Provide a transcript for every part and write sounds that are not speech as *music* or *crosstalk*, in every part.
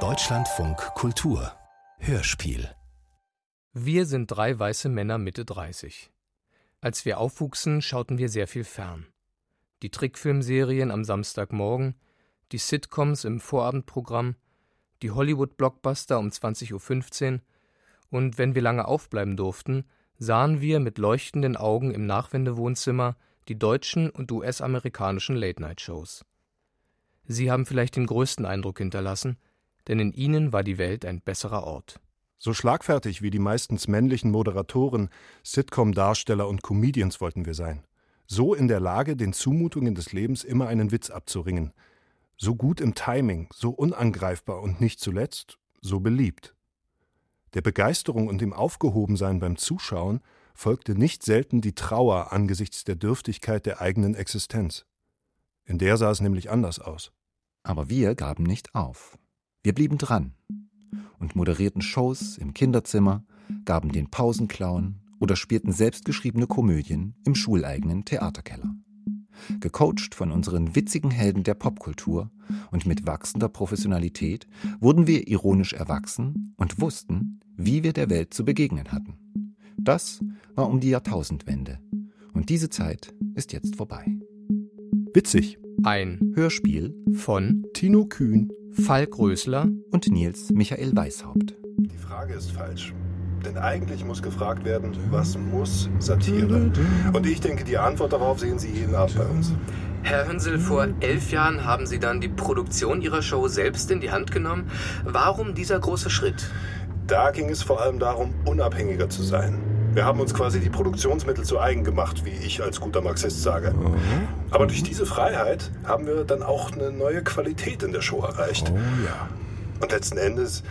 Deutschlandfunk Kultur Hörspiel Wir sind drei weiße Männer Mitte 30. Als wir aufwuchsen, schauten wir sehr viel fern. Die Trickfilmserien am Samstagmorgen, die Sitcoms im Vorabendprogramm, die Hollywood-Blockbuster um 20.15 Uhr und wenn wir lange aufbleiben durften, sahen wir mit leuchtenden Augen im Nachwendewohnzimmer die deutschen und US-amerikanischen Late-Night-Shows. Sie haben vielleicht den größten Eindruck hinterlassen, denn in ihnen war die Welt ein besserer Ort. So schlagfertig wie die meistens männlichen Moderatoren, Sitcom-Darsteller und Comedians wollten wir sein. So in der Lage, den Zumutungen des Lebens immer einen Witz abzuringen. So gut im Timing, so unangreifbar und nicht zuletzt so beliebt. Der Begeisterung und dem Aufgehobensein beim Zuschauen folgte nicht selten die Trauer angesichts der Dürftigkeit der eigenen Existenz. In der sah es nämlich anders aus. Aber wir gaben nicht auf. Wir blieben dran und moderierten Shows im Kinderzimmer, gaben den Pausenclown oder spielten selbstgeschriebene Komödien im schuleigenen Theaterkeller. Gecoacht von unseren witzigen Helden der Popkultur und mit wachsender Professionalität wurden wir ironisch erwachsen und wussten, wie wir der Welt zu begegnen hatten. Das war um die Jahrtausendwende. Und diese Zeit ist jetzt vorbei. Witzig. Ein Hörspiel von Tino Kühn, Falk Rösler und Nils Michael Weishaupt. Die Frage ist falsch. Denn eigentlich muss gefragt werden, was muss Satire? Und ich denke, die Antwort darauf sehen Sie jeden Abend bei uns. Herr Hünsel, vor elf Jahren haben Sie dann die Produktion Ihrer Show selbst in die Hand genommen. Warum dieser große Schritt? Da ging es vor allem darum, unabhängiger zu sein. Wir haben uns quasi die Produktionsmittel zu eigen gemacht, wie ich als guter Marxist sage. Aber durch diese Freiheit haben wir dann auch eine neue Qualität in der Show erreicht. Oh ja. Und letzten Endes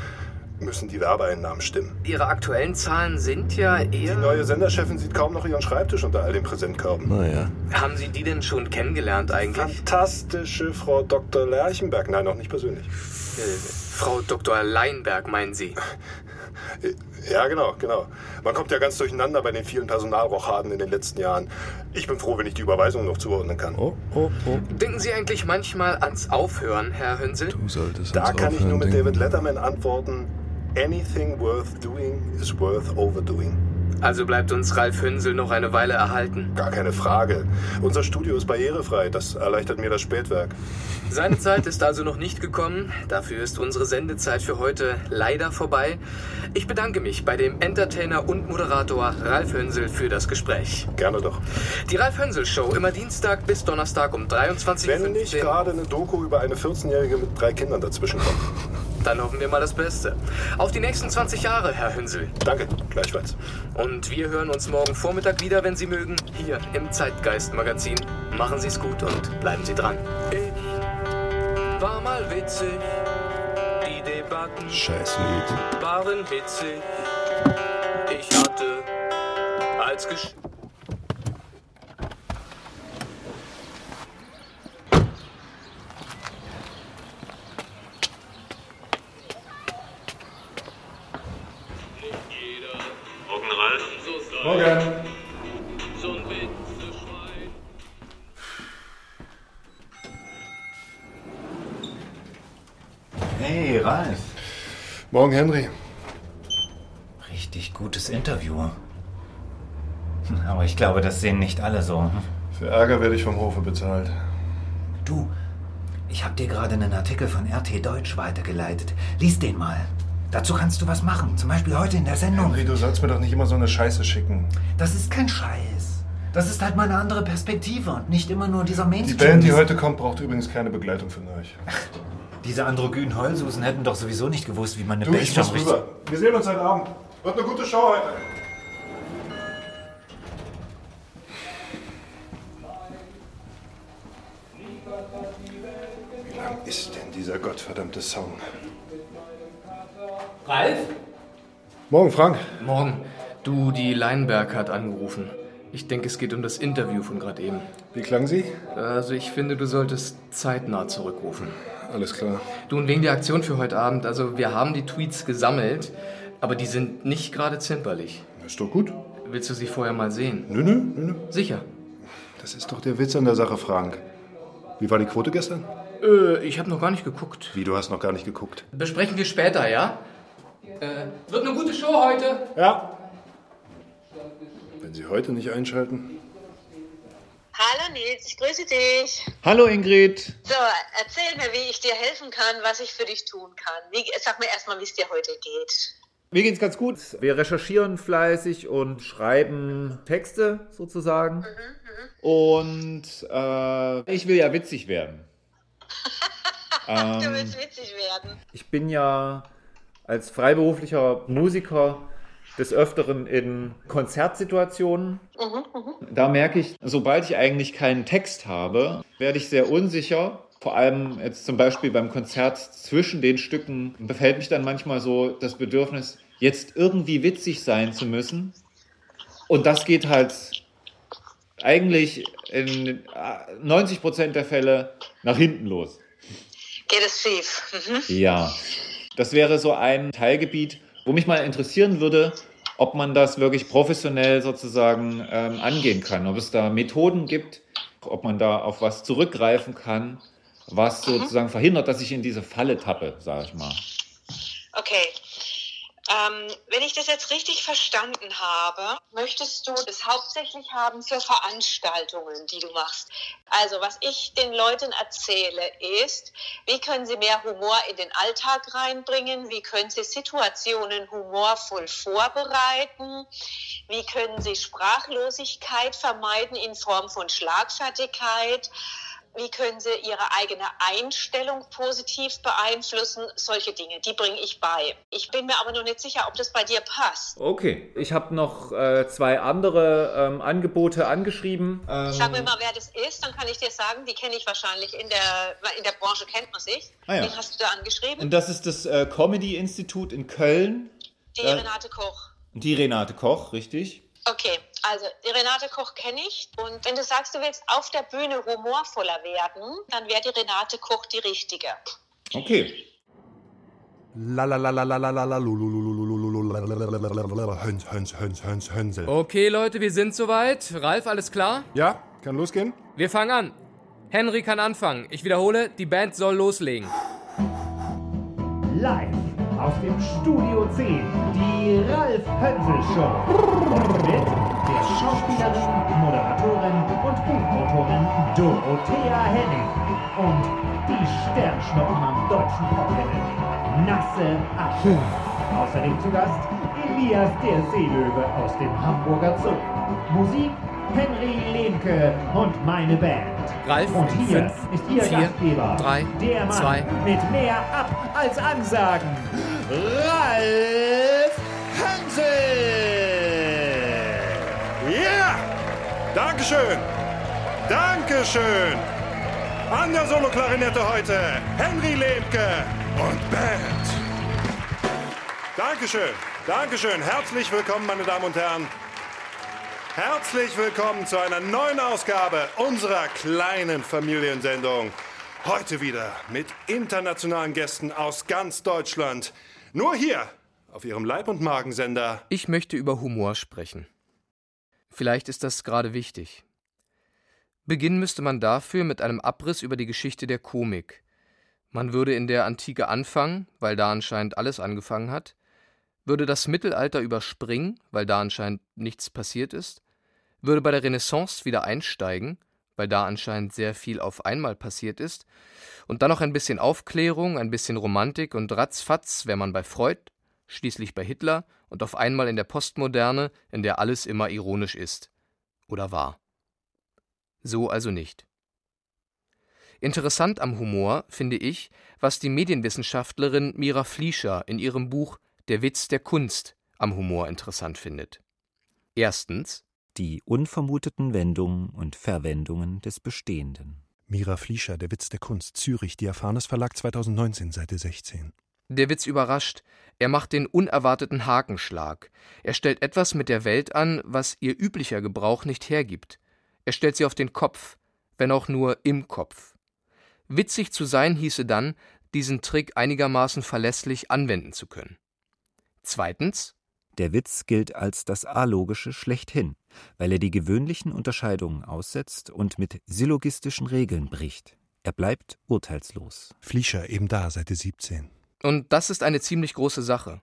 müssen die Werbeeinnahmen stimmen. Ihre aktuellen Zahlen sind ja Die eher. neue Senderchefin sieht kaum noch ihren Schreibtisch unter all den Präsentkörben. Naja. Haben Sie die denn schon kennengelernt eigentlich? Fantastische Frau Dr. Lerchenberg. Nein, noch nicht persönlich. Äh, Frau Dr. Leinberg, meinen Sie? *laughs* Ja, genau, genau. Man kommt ja ganz durcheinander bei den vielen Personalrochaden in den letzten Jahren. Ich bin froh, wenn ich die Überweisung noch zuordnen kann. Oh, oh, oh. Denken Sie eigentlich manchmal ans Aufhören, Herr Hünsel? Du solltest Da ans kann ich nur mit David. Letterman antworten. Anything worth doing is worth overdoing. Also bleibt uns Ralf Hünsel noch eine Weile erhalten. Gar keine Frage. Unser Studio ist barrierefrei. Das erleichtert mir das Spätwerk. Seine Zeit ist also noch nicht gekommen. Dafür ist unsere Sendezeit für heute leider vorbei. Ich bedanke mich bei dem Entertainer und Moderator Ralf Hünsel für das Gespräch. Gerne doch. Die Ralf Hünsel Show immer Dienstag bis Donnerstag um 23.15 Wenn nicht Uhr. gerade eine Doku über eine 14-Jährige mit drei Kindern dazwischen kommt. Dann hoffen wir mal das Beste. Auf die nächsten 20 Jahre, Herr Hünsel. Danke, gleichfalls. Und wir hören uns morgen Vormittag wieder, wenn Sie mögen, hier im Zeitgeist-Magazin. Machen Sie es gut und bleiben Sie dran. Ich war mal witzig. Die Debatten Scheiß Lied. waren hitzig. Ich hatte als Gesch... Morgen. So ein Witzeschwein. Hey, Ralf. Morgen, Henry. Richtig gutes Interview. Aber ich glaube, das sehen nicht alle so. Für Ärger werde ich vom Hofe bezahlt. Du, ich habe dir gerade einen Artikel von RT Deutsch weitergeleitet. Lies den mal. Dazu kannst du was machen. Zum Beispiel heute in der Sendung. Henry, du sollst mir doch nicht immer so eine Scheiße schicken. Das ist kein Scheiß. Das ist halt mal eine andere Perspektive und nicht immer nur dieser Die Mainstream. Band, die heute kommt, braucht übrigens keine Begleitung von euch. *laughs* Diese androgynen Heulsusen hätten doch sowieso nicht gewusst, wie man eine Du, Bassdrum muss rüber. Wir sehen uns heute Abend. Wird eine gute Show heute. Wie lang ist denn dieser gottverdammte Song? Morgen, Frank. Morgen. Du, die Leinberg hat angerufen. Ich denke, es geht um das Interview von gerade eben. Wie klang sie? Also ich finde, du solltest zeitnah zurückrufen. Alles klar. Du, und wegen der Aktion für heute Abend, also wir haben die Tweets gesammelt, aber die sind nicht gerade zimperlich. Ist doch gut. Willst du sie vorher mal sehen? Nö, nö, nö, nö. Sicher. Das ist doch der Witz an der Sache, Frank. Wie war die Quote gestern? Äh, ich habe noch gar nicht geguckt. Wie, du hast noch gar nicht geguckt? Besprechen wir später, ja? Äh, wird eine gute Show heute. Ja. Wenn Sie heute nicht einschalten. Hallo Nils, ich grüße dich. Hallo Ingrid. So, erzähl mir, wie ich dir helfen kann, was ich für dich tun kann. Wie, sag mir erstmal, wie es dir heute geht. Mir geht's ganz gut. Wir recherchieren fleißig und schreiben Texte sozusagen. Mhm, und äh, ich will ja witzig werden. ähm, *laughs* du willst witzig werden. Ich bin ja als freiberuflicher Musiker des Öfteren in Konzertsituationen. Mhm, mh. Da merke ich, sobald ich eigentlich keinen Text habe, werde ich sehr unsicher. Vor allem jetzt zum Beispiel beim Konzert zwischen den Stücken befällt mich dann manchmal so das Bedürfnis, jetzt irgendwie witzig sein zu müssen. Und das geht halt eigentlich in 90 Prozent der Fälle nach hinten los. Geht es schief? Mhm. Ja. Das wäre so ein Teilgebiet, wo mich mal interessieren würde, ob man das wirklich professionell sozusagen ähm, angehen kann, ob es da Methoden gibt, ob man da auf was zurückgreifen kann, was mhm. sozusagen verhindert, dass ich in diese Falle tappe, sage ich mal. Okay. Ähm, wenn ich das jetzt richtig verstanden habe, möchtest du das hauptsächlich haben für Veranstaltungen, die du machst. Also was ich den Leuten erzähle ist, wie können sie mehr Humor in den Alltag reinbringen, wie können sie Situationen humorvoll vorbereiten, wie können sie Sprachlosigkeit vermeiden in Form von Schlagfertigkeit wie können sie ihre eigene Einstellung positiv beeinflussen? Solche Dinge, die bringe ich bei. Ich bin mir aber noch nicht sicher, ob das bei dir passt. Okay, ich habe noch äh, zwei andere ähm, Angebote angeschrieben. Ähm, Sag mir mal, wer das ist, dann kann ich dir sagen, die kenne ich wahrscheinlich. In der, in der Branche kennt man sich. Ah, ja. Den hast du da angeschrieben? Und das ist das äh, Comedy-Institut in Köln. Die äh, Renate Koch. Die Renate Koch, richtig. Okay, also die Renate Koch kenne ich. Und wenn du sagst, du willst auf der Bühne humorvoller werden, dann wäre die Renate Koch die richtige. Okay. Okay, Leute, wir sind soweit. Ralf, alles klar? Ja, kann losgehen. Wir fangen an. Henry kann anfangen. Ich wiederhole, die Band soll loslegen. Live aus dem Studio 10, die Ralf Hönsel Show. Und mit Schauspielerin, Moderatorin und Buchautorin Dorothea Henning. Und die Sternschnuppen am deutschen Pophimmel, Nasse Asche. Außerdem zu Gast Elias der Seelöwe aus dem Hamburger Zoo. Musik Henry Lemke und meine Band. Ralf, und hier fünf, ist Ihr vier, Gastgeber, drei, der Mann zwei. mit mehr Ab als Ansagen, Ralf Hansel. Dankeschön! Dankeschön! An der Soloklarinette heute Henry Lemke und Band. Dankeschön, Dankeschön. Herzlich willkommen, meine Damen und Herren. Herzlich willkommen zu einer neuen Ausgabe unserer kleinen Familiensendung. Heute wieder mit internationalen Gästen aus ganz Deutschland. Nur hier auf Ihrem Leib- und Magensender. Ich möchte über Humor sprechen. Vielleicht ist das gerade wichtig. Beginnen müsste man dafür mit einem Abriss über die Geschichte der Komik. Man würde in der Antike anfangen, weil da anscheinend alles angefangen hat, würde das Mittelalter überspringen, weil da anscheinend nichts passiert ist, würde bei der Renaissance wieder einsteigen, weil da anscheinend sehr viel auf einmal passiert ist, und dann noch ein bisschen Aufklärung, ein bisschen Romantik und ratzfatz wäre man bei Freud, schließlich bei Hitler und auf einmal in der Postmoderne, in der alles immer ironisch ist. Oder war. So also nicht. Interessant am Humor finde ich, was die Medienwissenschaftlerin Mira Fliescher in ihrem Buch Der Witz der Kunst am Humor interessant findet. Erstens die unvermuteten Wendungen und Verwendungen des Bestehenden. Mira Fliescher, Der Witz der Kunst, Zürich, Diaphanes Verlag 2019, Seite 16. Der Witz überrascht. Er macht den unerwarteten Hakenschlag. Er stellt etwas mit der Welt an, was ihr üblicher Gebrauch nicht hergibt. Er stellt sie auf den Kopf, wenn auch nur im Kopf. Witzig zu sein hieße dann, diesen Trick einigermaßen verlässlich anwenden zu können. Zweitens der Witz gilt als das Alogische schlechthin, weil er die gewöhnlichen Unterscheidungen aussetzt und mit syllogistischen Regeln bricht. Er bleibt urteilslos. Fliescher, eben da, Seite 17. Und das ist eine ziemlich große Sache.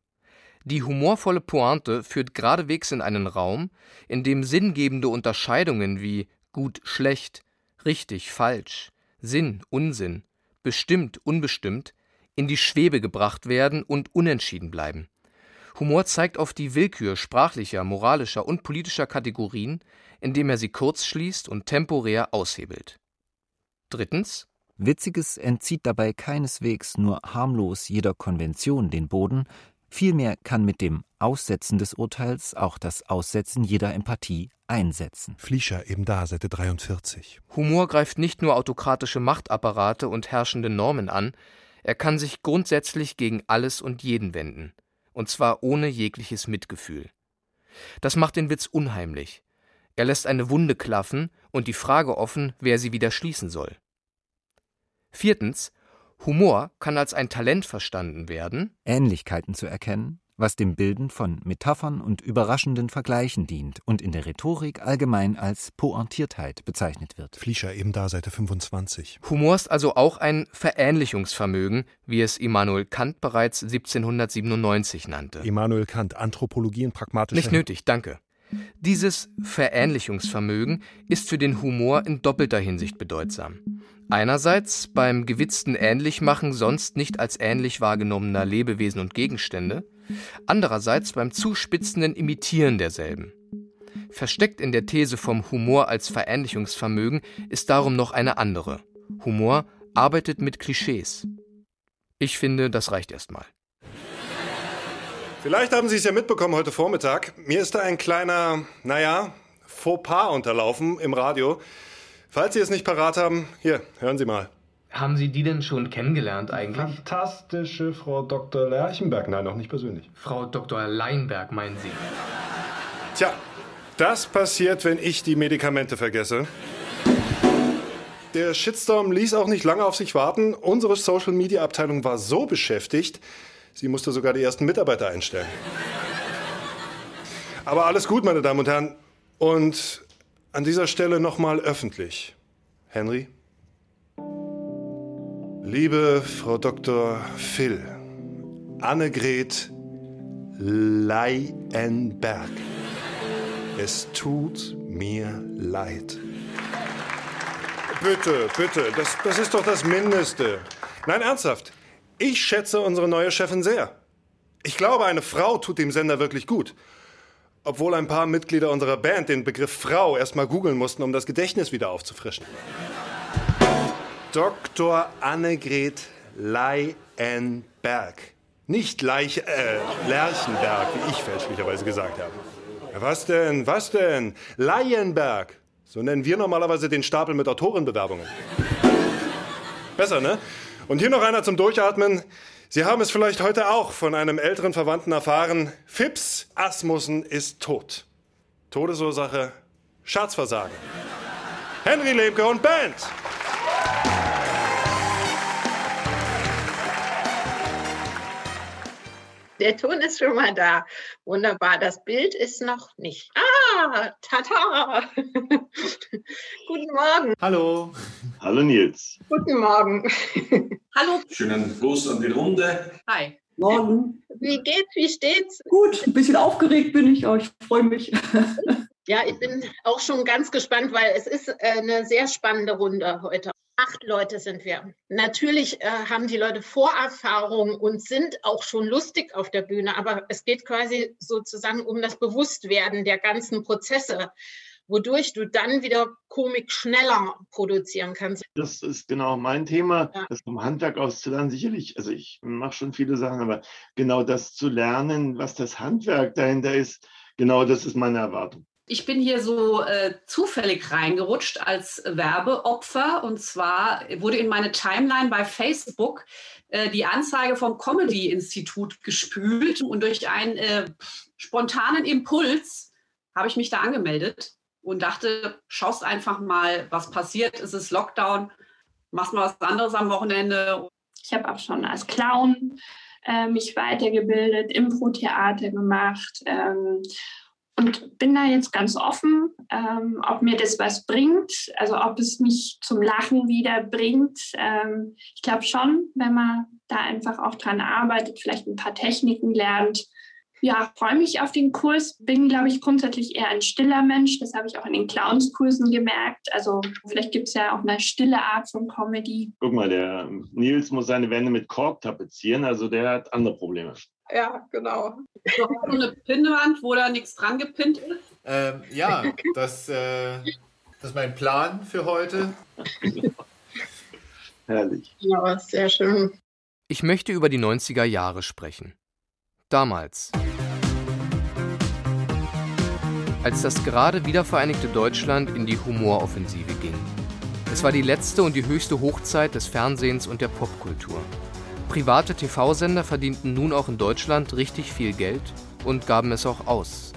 Die humorvolle Pointe führt geradewegs in einen Raum, in dem sinngebende Unterscheidungen wie gut, schlecht, richtig, falsch, Sinn, Unsinn, bestimmt, unbestimmt in die Schwebe gebracht werden und unentschieden bleiben. Humor zeigt auf die Willkür sprachlicher, moralischer und politischer Kategorien, indem er sie kurz schließt und temporär aushebelt. Drittens Witziges entzieht dabei keineswegs nur harmlos jeder Konvention den Boden, vielmehr kann mit dem Aussetzen des Urteils auch das Aussetzen jeder Empathie einsetzen. Fliescher, eben da, Seite 43. Humor greift nicht nur autokratische Machtapparate und herrschende Normen an, er kann sich grundsätzlich gegen alles und jeden wenden, und zwar ohne jegliches Mitgefühl. Das macht den Witz unheimlich. Er lässt eine Wunde klaffen und die Frage offen, wer sie wieder schließen soll. Viertens. Humor kann als ein Talent verstanden werden, Ähnlichkeiten zu erkennen, was dem Bilden von Metaphern und überraschenden Vergleichen dient und in der Rhetorik allgemein als Pointiertheit bezeichnet wird. Fliescher, eben da, Seite 25. Humor ist also auch ein Verähnlichungsvermögen, wie es Immanuel Kant bereits 1797 nannte. Immanuel Kant, Anthropologie und pragmatische. Nicht nötig, danke. Dieses Verähnlichungsvermögen ist für den Humor in doppelter Hinsicht bedeutsam. Einerseits beim gewitzten Ähnlichmachen sonst nicht als ähnlich wahrgenommener Lebewesen und Gegenstände, andererseits beim zuspitzenden Imitieren derselben. Versteckt in der These vom Humor als Verähnlichungsvermögen ist darum noch eine andere. Humor arbeitet mit Klischees. Ich finde, das reicht erstmal. Vielleicht haben Sie es ja mitbekommen heute Vormittag. Mir ist da ein kleiner, naja, Fauxpas unterlaufen im Radio. Falls Sie es nicht parat haben, hier, hören Sie mal. Haben Sie die denn schon kennengelernt eigentlich? Fantastische Frau Dr. Lerchenberg. Nein, noch nicht persönlich. Frau Dr. Leinberg, meinen Sie? Tja, das passiert, wenn ich die Medikamente vergesse. Der Shitstorm ließ auch nicht lange auf sich warten. Unsere Social Media Abteilung war so beschäftigt, sie musste sogar die ersten Mitarbeiter einstellen. Aber alles gut, meine Damen und Herren. Und an dieser Stelle nochmal öffentlich. Henry? Liebe Frau Dr. Phil, Annegret Leienberg, es tut mir leid. Bitte, bitte, das, das ist doch das Mindeste. Nein, ernsthaft. Ich schätze unsere neue Chefin sehr. Ich glaube, eine Frau tut dem Sender wirklich gut. Obwohl ein paar Mitglieder unserer Band den Begriff Frau erstmal googeln mussten, um das Gedächtnis wieder aufzufrischen. Dr. Annegret Leienberg. Nicht Leich, äh, Lerchenberg, wie ich fälschlicherweise gesagt habe. Was denn, was denn? Leienberg. So nennen wir normalerweise den Stapel mit Autorenbewerbungen. Besser, ne? Und hier noch einer zum Durchatmen. Sie haben es vielleicht heute auch von einem älteren Verwandten erfahren. Fips Asmussen ist tot. Todesursache Scherzversagen. Henry Lebke und Band. Der Ton ist schon mal da. Wunderbar. Das Bild ist noch nicht. Ah, tata. *laughs* Guten Morgen. Hallo. Hallo Nils. Guten Morgen. Hallo. Schönen Gruß an die Runde. Hi. Morgen. Wie geht's? Wie steht's? Gut, ein bisschen aufgeregt bin ich, aber ich freue mich. Ja, ich bin auch schon ganz gespannt, weil es ist äh, eine sehr spannende Runde heute. Acht Leute sind wir. Natürlich äh, haben die Leute Vorerfahrung und sind auch schon lustig auf der Bühne, aber es geht quasi sozusagen um das Bewusstwerden der ganzen Prozesse, wodurch du dann wieder Komik schneller produzieren kannst. Das ist genau mein Thema, Ja. das vom Handwerk aus zu lernen. Sicherlich, also ich mache schon viele Sachen, aber genau das zu lernen, was das Handwerk dahinter ist, genau das ist meine Erwartung. Ich bin hier so äh, zufällig reingerutscht als Werbeopfer. Und zwar wurde in meine Timeline bei Facebook äh, die Anzeige vom Comedy-Institut gespült. Und durch einen äh, spontanen Impuls habe ich mich da angemeldet und dachte, schaust einfach mal, was passiert. Es ist Lockdown, machst mal was anderes am Wochenende. Ich habe auch schon als Clown äh, mich weitergebildet, Impro-Theater gemacht. Ähm, und bin da jetzt ganz offen, ähm, ob mir das was bringt, also ob es mich zum Lachen wieder bringt. Ähm, ich glaube schon, wenn man da einfach auch dran arbeitet, vielleicht ein paar Techniken lernt. Ja, freue mich auf den Kurs. Bin, glaube ich, grundsätzlich eher ein stiller Mensch. Das habe ich auch in den Clownskursen gemerkt. Also vielleicht gibt es ja auch eine stille Art von Comedy. Guck mal, der Nils muss seine Wände mit Kork tapezieren, also der hat andere Probleme. Ja, genau. So eine Pinnwand, wo da nichts dran gepinnt ist. Ähm, ja, das, äh, das ist mein Plan für heute. *laughs* Herrlich. Ja, sehr schön. Ich möchte über die 90er Jahre sprechen. Damals. Als das gerade wiedervereinigte Deutschland in die Humoroffensive ging. Es war die letzte und die höchste Hochzeit des Fernsehens und der Popkultur. Private TV-Sender verdienten nun auch in Deutschland richtig viel Geld und gaben es auch aus.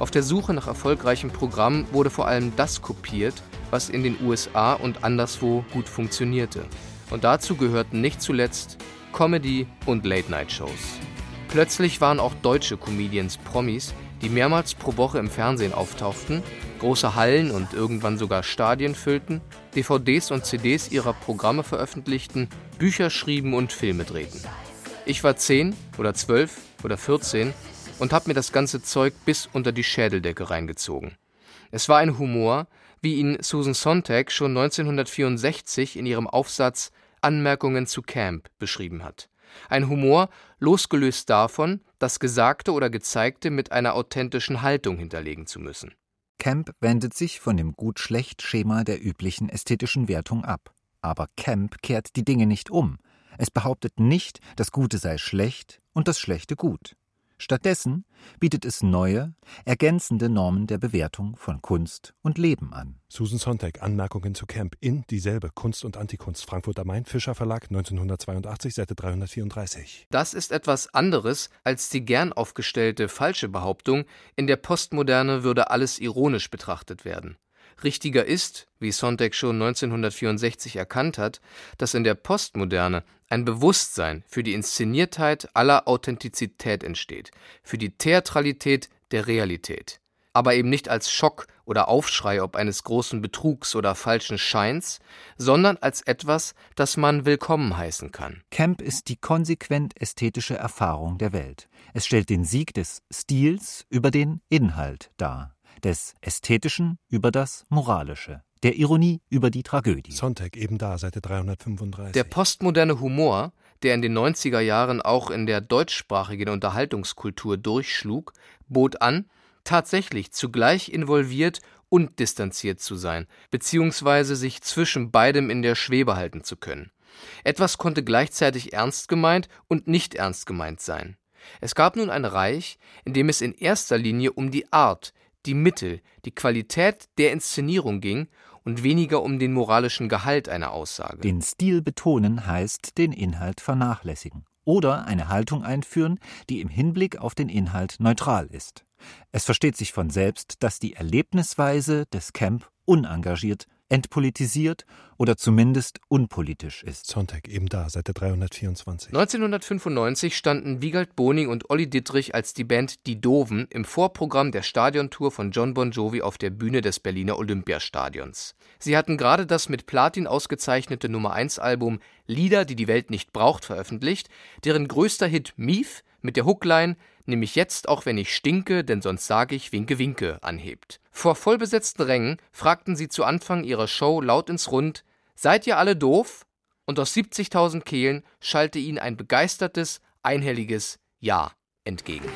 Auf der Suche nach erfolgreichem Programm wurde vor allem das kopiert, was in den USA und anderswo gut funktionierte. Und dazu gehörten nicht zuletzt Comedy und Late-Night-Shows. Plötzlich waren auch deutsche Comedians Promis, die mehrmals pro Woche im Fernsehen auftauchten, große Hallen und irgendwann sogar Stadien füllten, DVDs und CDs ihrer Programme veröffentlichten, Bücher schrieben und Filme drehten. Ich war 10 oder 12 oder 14 und habe mir das ganze Zeug bis unter die Schädeldecke reingezogen. Es war ein Humor, wie ihn Susan Sontag schon 1964 in ihrem Aufsatz Anmerkungen zu Camp beschrieben hat. Ein Humor, losgelöst davon, das Gesagte oder Gezeigte mit einer authentischen Haltung hinterlegen zu müssen. Camp wendet sich von dem Gut-Schlecht-Schema der üblichen ästhetischen Wertung ab. Aber Camp kehrt die Dinge nicht um. Es behauptet nicht, das Gute sei schlecht und das Schlechte gut. Stattdessen bietet es neue, ergänzende Normen der Bewertung von Kunst und Leben an. Susan Sontag, Anmerkungen zu Camp in dieselbe Kunst und Antikunst, Frankfurt am Main, Fischer Verlag, 1982, Seite 334. Das ist etwas anderes als die gern aufgestellte falsche Behauptung, in der Postmoderne würde alles ironisch betrachtet werden. Richtiger ist, wie Sontag schon 1964 erkannt hat, dass in der Postmoderne ein Bewusstsein für die Inszeniertheit aller Authentizität entsteht, für die Theatralität der Realität. Aber eben nicht als Schock oder Aufschrei ob eines großen Betrugs oder falschen Scheins, sondern als etwas, das man willkommen heißen kann. Camp ist die konsequent ästhetische Erfahrung der Welt. Es stellt den Sieg des Stils über den Inhalt dar des Ästhetischen über das Moralische, der Ironie über die Tragödie. Sonntag eben da, Seite 335. Der postmoderne Humor, der in den 90er Jahren auch in der deutschsprachigen Unterhaltungskultur durchschlug, bot an, tatsächlich zugleich involviert und distanziert zu sein, beziehungsweise sich zwischen beidem in der Schwebe halten zu können. Etwas konnte gleichzeitig ernst gemeint und nicht ernst gemeint sein. Es gab nun ein Reich, in dem es in erster Linie um die Art, die Mittel, die Qualität der Inszenierung ging und weniger um den moralischen Gehalt einer Aussage. Den Stil betonen heißt den Inhalt vernachlässigen oder eine Haltung einführen, die im Hinblick auf den Inhalt neutral ist. Es versteht sich von selbst, dass die Erlebnisweise des Camp unengagiert, entpolitisiert oder zumindest unpolitisch ist. Sonntag eben da, Seite 324. 1995 standen Wiegald Boning und Olli Dittrich als die Band Die Doven im Vorprogramm der Stadiontour von John Bon Jovi auf der Bühne des Berliner Olympiastadions. Sie hatten gerade das mit Platin ausgezeichnete Nummer 1 Album Lieder, die die Welt nicht braucht veröffentlicht, deren größter Hit Mief mit der Hookline nämlich jetzt auch wenn ich stinke, denn sonst sage ich Winke Winke anhebt. Vor vollbesetzten Rängen fragten sie zu Anfang ihrer Show laut ins Rund: Seid ihr alle doof? Und aus 70.000 Kehlen schallte ihnen ein begeistertes, einhelliges Ja entgegen.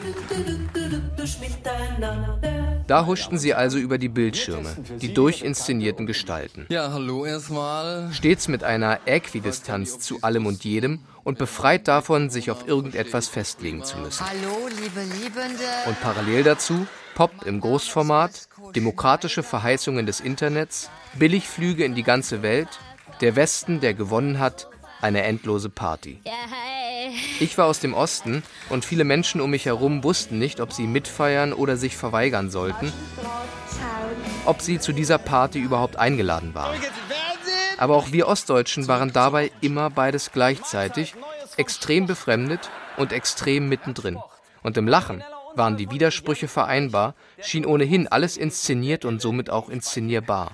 Da huschten sie also über die Bildschirme, die durchinszenierten Gestalten. Ja, hallo erstmal. Stets mit einer Äquidistanz zu allem und jedem und befreit davon, sich auf irgendetwas festlegen zu müssen. Hallo, liebe Liebende. Und parallel dazu Pop im Großformat, demokratische Verheißungen des Internets, Billigflüge in die ganze Welt, der Westen, der gewonnen hat, eine endlose Party. Ich war aus dem Osten und viele Menschen um mich herum wussten nicht, ob sie mitfeiern oder sich verweigern sollten, ob sie zu dieser Party überhaupt eingeladen waren. Aber auch wir Ostdeutschen waren dabei immer beides gleichzeitig, extrem befremdet und extrem mittendrin. Und im Lachen Waren die Widersprüche vereinbar, schien ohnehin alles inszeniert und somit auch inszenierbar.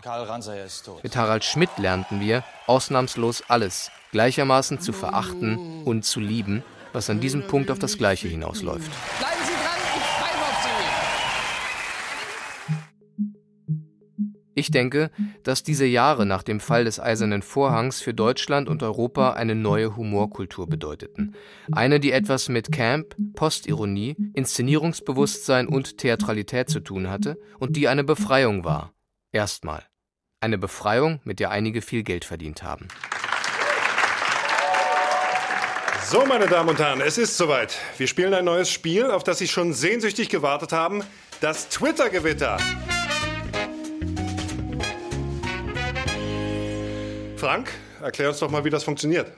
Mit Harald Schmidt lernten wir, ausnahmslos alles gleichermaßen zu verachten und zu lieben, was an diesem Punkt auf das Gleiche hinausläuft. Bleiben Sie dran, ich pfeife auf Sie! Ich denke, dass diese Jahre nach dem Fall des Eisernen Vorhangs für Deutschland und Europa eine neue Humorkultur bedeuteten. Eine, die etwas mit Camp, Postironie, Inszenierungsbewusstsein und Theatralität zu tun hatte und die eine Befreiung war. Erstmal. Eine Befreiung, mit der einige viel Geld verdient haben. So, meine Damen und Herren, es ist soweit. Wir spielen ein neues Spiel, auf das Sie schon sehnsüchtig gewartet haben. Das Twitter-Gewitter. Frank, erklär uns doch mal, wie das funktioniert.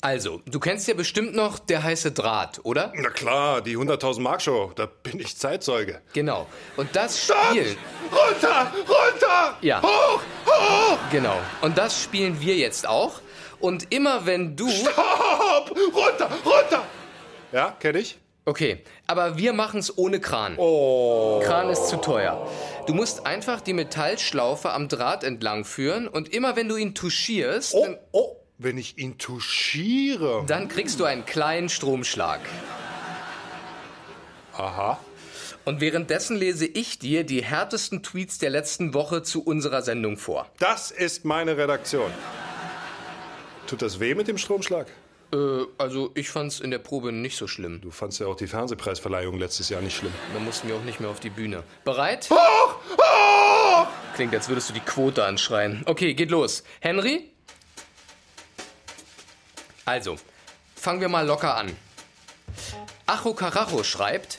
Also, du kennst ja bestimmt noch der heiße Draht, oder? Na klar, die 100.000 Mark Show, da bin ich Zeitzeuge. Genau. Und das Spiel. Runter, runter! Ja. Hoch, hoch! Genau. Und das spielen wir jetzt auch. Und immer wenn du. Stopp! Runter, runter! Ja, kenn ich. Okay, aber wir machen's ohne Kran. Oh. Kran ist zu teuer. Du musst einfach die Metallschlaufe am Draht entlang führen und immer wenn du ihn touchierst. Oh, oh, wenn ich ihn touchiere. Dann kriegst du einen kleinen Stromschlag. Aha. Und währenddessen lese ich dir die härtesten Tweets der letzten Woche zu unserer Sendung vor. Das ist meine Redaktion. Tut das weh mit dem Stromschlag? Äh, also ich fand's in der Probe nicht so schlimm. Du fandst ja auch die Fernsehpreisverleihung letztes Jahr nicht schlimm. Da mussten wir auch nicht mehr auf die Bühne. Bereit? Hoch! Hoch! Klingt, als würdest du die Quote anschreien. Okay, geht los. Henry? Also, fangen wir mal locker an. Acho Carajo schreibt,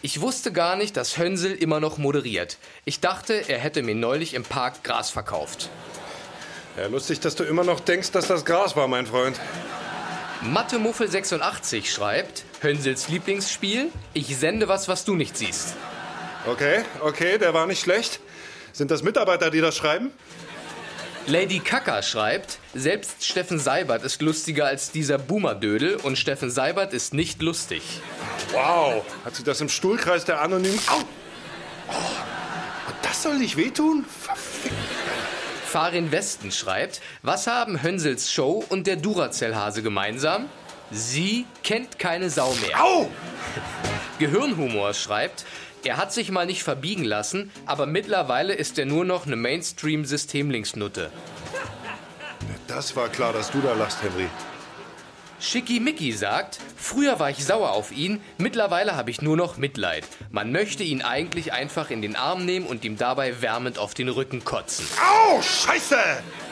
ich wusste gar nicht, dass Hönsel immer noch moderiert. Ich dachte, er hätte mir neulich im Park Gras verkauft. Ja, lustig, dass du immer noch denkst, dass das Gras war, mein Freund. Mattemuffel86 schreibt, Hönsels Lieblingsspiel, ich sende was, was du nicht siehst. Okay, okay, der war nicht schlecht. Sind das Mitarbeiter, die das schreiben? Lady Kaka schreibt, selbst Steffen Seibert ist lustiger als dieser Boomerdödel und Steffen Seibert ist nicht lustig. Wow, hat sie das im Stuhlkreis der Anonymen... Au! Oh, das soll nicht wehtun? Verfickt. Farin Westen schreibt, was haben Hönsels Show und der Duracell-Hase gemeinsam? Sie kennt keine Sau mehr. Au! *laughs* Gehirnhumor schreibt, er hat sich mal nicht verbiegen lassen, aber mittlerweile ist er nur noch eine Mainstream-Systemlinksnutte. Das war klar, dass du da lachst, Henry. Schickimicki sagt, früher war ich sauer auf ihn, mittlerweile habe ich nur noch Mitleid. Man möchte ihn eigentlich einfach in den Arm nehmen und ihm dabei wärmend auf den Rücken kotzen. Au, scheiße!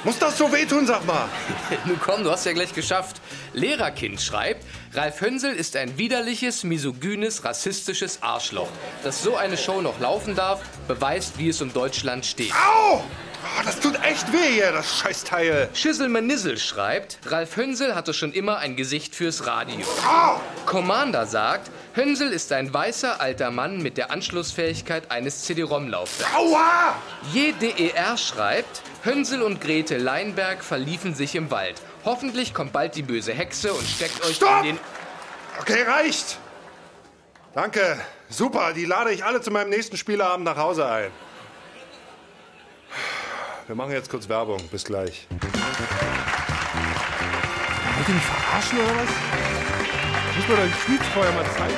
Muss das so wehtun, sag mal? *laughs* Nun komm, du hast ja gleich geschafft. Lehrerkind schreibt, Ralf Hönsel ist ein widerliches, misogynes, rassistisches Arschloch. Dass so eine Show noch laufen darf, beweist, wie es um Deutschland steht. Au! Oh, das tut echt weh hier, das Scheißteil. Schisselmanissel schreibt, Ralf Hönsel hatte schon immer ein Gesicht fürs Radio. Au! Commander sagt, Hönsel ist ein weißer alter Mann mit der Anschlussfähigkeit eines CD-ROM-Laufwerks. Aua! JDER schreibt, Hönsel und Grete Leinberg verliefen sich im Wald. Hoffentlich kommt bald die böse Hexe und steckt euch Stopp! in den... Okay, reicht. Danke. Super, die lade ich alle zu meinem nächsten Spieleabend nach Hause ein. Wir machen jetzt kurz Werbung. Bis gleich. Wollt ihr mich verarschen oder was? Muss man deinen Tweets vorher mal zeigen.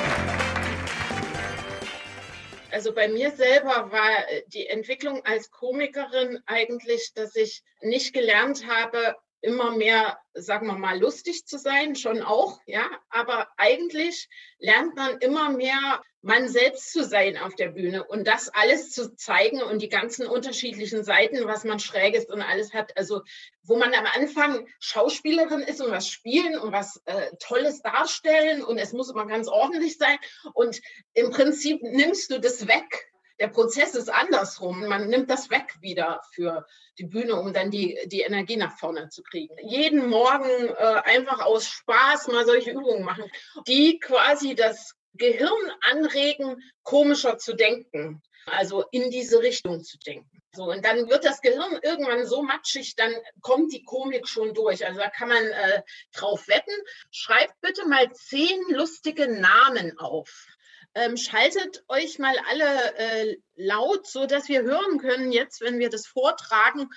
Also bei mir selber war die Entwicklung als Komikerin eigentlich, dass ich nicht gelernt habe, immer mehr, sagen wir mal, lustig zu sein, schon auch, ja. Aber eigentlich lernt man immer mehr, man selbst zu sein auf der Bühne und das alles zu zeigen und die ganzen unterschiedlichen Seiten, was man Schräges und alles hat. Also, wo man am Anfang Schauspielerin ist und was spielen und was äh, Tolles darstellen und es muss immer ganz ordentlich sein. Und im Prinzip nimmst du das weg der Prozess ist andersrum. Man nimmt das weg wieder für die Bühne, um dann die, die Energie nach vorne zu kriegen. Jeden Morgen äh, einfach aus Spaß mal solche Übungen machen, die quasi das Gehirn anregen, komischer zu denken. Also in diese Richtung zu denken. So, und dann wird das Gehirn irgendwann so matschig, dann kommt die Komik schon durch. Also da kann man äh, drauf wetten. Schreibt bitte mal zehn lustige Namen auf Ähm, schaltet euch mal alle äh, laut, so dass wir hören können jetzt, wenn wir das vortragen,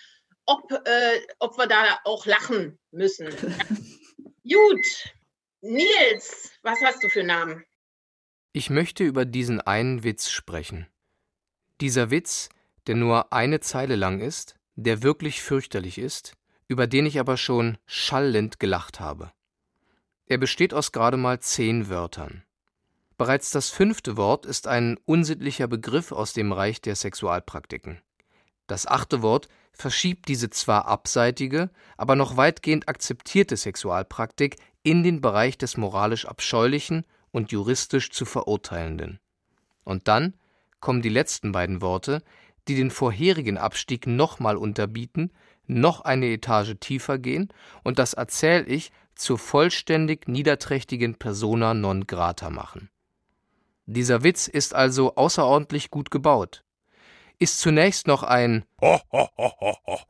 ob, äh, ob wir da auch lachen müssen. *laughs* Gut. Nils, was hast du für Namen? Ich möchte über diesen einen Witz sprechen. Dieser Witz, der nur eine Zeile lang ist, der wirklich fürchterlich ist, über den ich aber schon schallend gelacht habe. Er besteht aus gerade mal zehn Wörtern. Bereits das fünfte Wort ist ein unsittlicher Begriff aus dem Reich der Sexualpraktiken. Das achte Wort verschiebt diese zwar abseitige, aber noch weitgehend akzeptierte Sexualpraktik in den Bereich des moralisch Abscheulichen und juristisch zu Verurteilenden. Und dann kommen die letzten beiden Worte, die den vorherigen Abstieg nochmal unterbieten, noch eine Etage tiefer gehen und das Erzähl-Ich zur vollständig niederträchtigen Persona non grata machen. Dieser Witz ist also außerordentlich gut gebaut. Ist zunächst noch ein *laughs*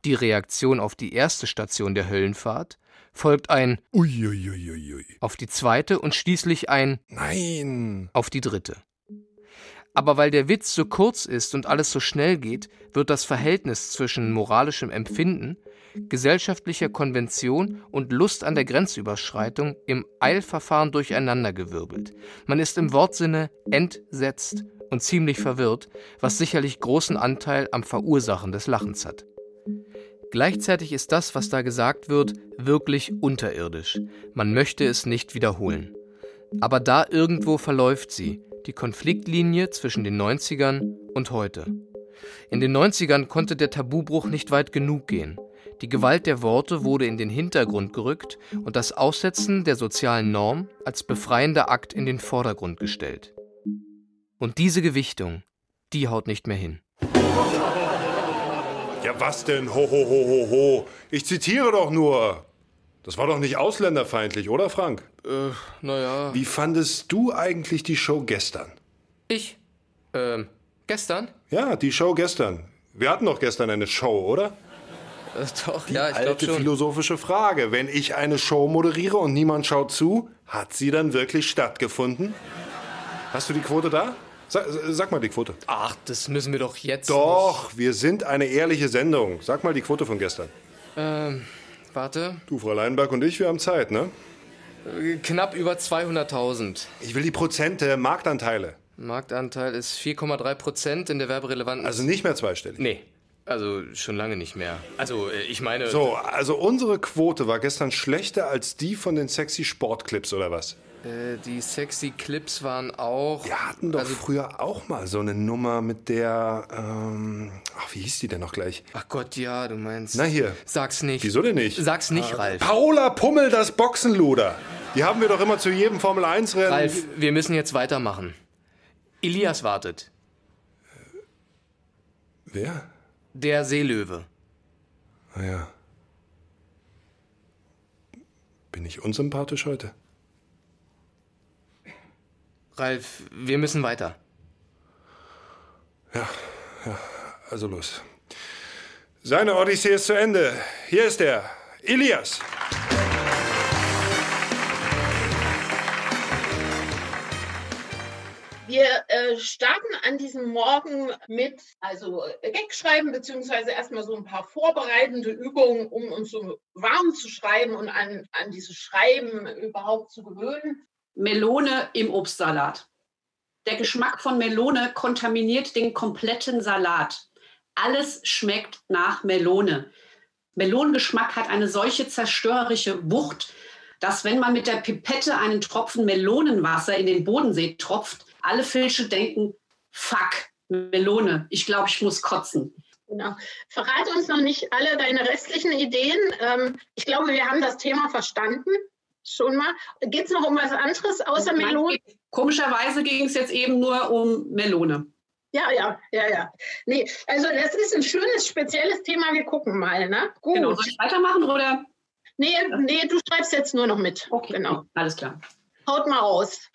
die Reaktion auf die erste Station der Höllenfahrt, folgt ein Uiuiuiui. auf die zweite und schließlich ein Nein. auf die dritte. Aber weil der Witz so kurz ist und alles so schnell geht, wird das Verhältnis zwischen moralischem Empfinden, gesellschaftlicher Konvention und Lust an der Grenzüberschreitung im Eilverfahren durcheinandergewirbelt. Man ist im Wortsinne entsetzt und ziemlich verwirrt, was sicherlich großen Anteil am Verursachen des Lachens hat. Gleichzeitig ist das, was da gesagt wird, wirklich unterirdisch. Man möchte es nicht wiederholen. Aber da irgendwo verläuft sie, die Konfliktlinie zwischen den 90ern und heute. In den 90ern konnte der Tabubruch nicht weit genug gehen. Die Gewalt der Worte wurde in den Hintergrund gerückt und das Aussetzen der sozialen Norm als befreiender Akt in den Vordergrund gestellt. Und diese Gewichtung, die haut nicht mehr hin. Ja, was denn? Ho, ho, ho, ho, ho. Ich zitiere doch nur. Das war doch nicht ausländerfeindlich, oder, Frank? Äh, naja. Wie fandest du eigentlich die Show gestern? Ich? Ähm, gestern? Ja, die Show gestern. Wir hatten doch gestern eine Show, oder? Äh, doch, Die ja, ich alte schon. philosophische Frage. Wenn ich eine Show moderiere und niemand schaut zu, hat sie dann wirklich stattgefunden? Hast du die Quote da? Sag, sag mal die Quote. Ach, das müssen wir doch jetzt. Doch, wir sind eine ehrliche Sendung. Sag mal die Quote von gestern. Ähm, warte. Du, Frau Leinberg und ich, wir haben Zeit, ne? Äh, Knapp über 200.000. Ich will die Prozente, Marktanteile. Marktanteil ist 4,3 Prozent in der werberelevanten. Also nicht mehr zweistellig. Nee. Also schon lange nicht mehr. Also äh, ich meine. So, also unsere Quote war gestern schlechter als die von den sexy Sportclips oder was? Äh, die sexy Clips waren auch. Wir hatten doch Also- früher auch mal so eine Nummer mit der, ähm, ach, wie hieß die denn noch gleich? Ach Gott, ja, du meinst. Na hier. Sag's nicht. Wieso denn nicht? Sag's nicht, Ah, Ralf. Paula Pummel, das Boxenluder. Die haben wir doch immer zu jedem Formel-1-Rennen. Ralf, wir müssen jetzt weitermachen. Elias wartet. Wer? Der Seelöwe. Naja. Bin ich unsympathisch heute? Ralf, wir müssen weiter. Ja, ja, also los. Seine Odyssee ist zu Ende. Hier ist er, Elias. Wir äh, starten an diesem Morgen mit also äh, Gag schreiben, beziehungsweise erstmal so ein paar vorbereitende Übungen, um uns so warm zu schreiben und an, an dieses Schreiben überhaupt zu gewöhnen. Melone im Obstsalat. Der Geschmack von Melone kontaminiert den kompletten Salat. Alles schmeckt nach Melone. Melonengeschmack hat eine solche zerstörerische Wucht, dass wenn man mit der Pipette einen Tropfen Melonenwasser in den Bodensee tropft, alle Filche denken, fuck, Melone, ich glaube, ich muss kotzen. Genau. Verrate uns noch nicht alle deine restlichen Ideen. Ähm, ich glaube, wir haben das Thema verstanden. Schon mal. Geht es noch um was anderes außer Melone? Komischerweise ging es jetzt eben nur um Melone. Ja, ja, ja, ja. Nee, also das ist ein schönes, spezielles Thema. Wir gucken mal, ne? Gut. Genau, soll ich weitermachen oder? Nee, nee, du schreibst jetzt nur noch mit. Okay, genau. Alles klar. Haut mal raus.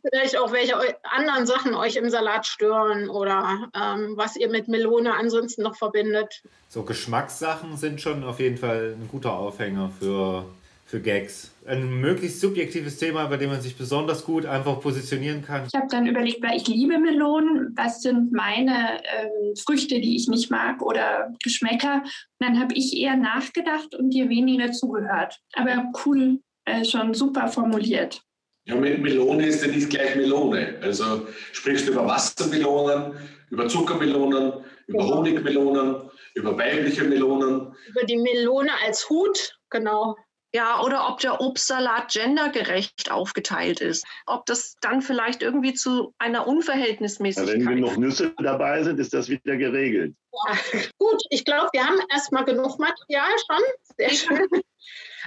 Vielleicht auch welche anderen Sachen euch im Salat stören oder ähm, was ihr mit Melone ansonsten noch verbindet. So Geschmackssachen sind schon auf jeden Fall ein guter Aufhänger für für Gags. Ein möglichst subjektives Thema, bei dem man sich besonders gut einfach positionieren kann. Ich habe dann überlegt, weil ich liebe Melonen, was sind meine ähm, Früchte, die ich nicht mag oder Geschmäcker. Und dann habe ich eher nachgedacht und dir weniger zugehört. Aber cool, äh, schon super formuliert. Ja, Melone ist ja nicht gleich Melone. Also sprichst du über Wassermelonen, über Zuckermelonen, über genau. Honigmelonen, über weibliche Melonen. Über die Melone als Hut, genau. Ja, oder ob der Obstsalat gendergerecht aufgeteilt ist. Ob das dann vielleicht irgendwie zu einer Unverhältnismäßigkeit. Ja, wenn genug Nüsse dabei sind, ist das wieder geregelt. Ja, gut, ich glaube, wir haben erstmal genug Material schon. Sehr *laughs* schön.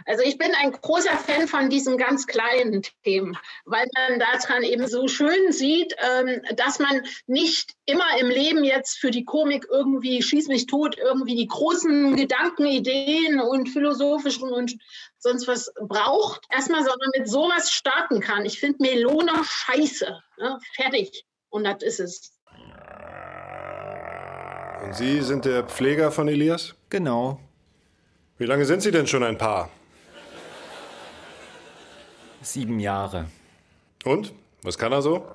Also ich bin ein großer Fan von diesen ganz kleinen Themen, weil man daran eben so schön sieht, ähm, dass man nicht immer im Leben jetzt für die Komik irgendwie schieß mich tot, irgendwie die großen Gedanken, Ideen und philosophischen und sonst was braucht, erstmal, sondern mit sowas starten kann. Ich finde Melone scheiße. Ne? Fertig. Und das ist es. Und Sie sind der Pfleger von Elias? Genau. Wie lange sind Sie denn schon ein Paar? Sieben Jahre. Und? Was kann er so?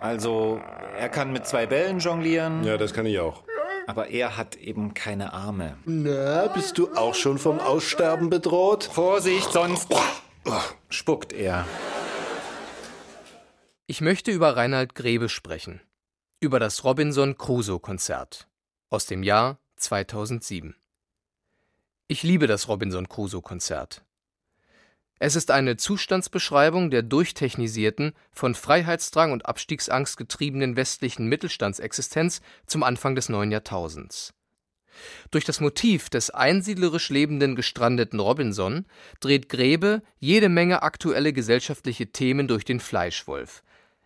Also, er kann mit zwei Bällen jonglieren. Ja, das kann ich auch. Aber er hat eben keine Arme. Na, bist du auch schon vom Aussterben bedroht? Vorsicht, sonst spuckt er. Ich möchte über Reinhard Grebe sprechen. Über das Robinson Crusoe Konzert aus dem Jahr 2007. Ich liebe das Robinson Crusoe Konzert. Es ist eine Zustandsbeschreibung der durchtechnisierten, von Freiheitsdrang und Abstiegsangst getriebenen westlichen Mittelstandsexistenz zum Anfang des neuen Jahrtausends. Durch das Motiv des einsiedlerisch lebenden gestrandeten Robinson dreht Grebe jede Menge aktuelle gesellschaftliche Themen durch den Fleischwolf.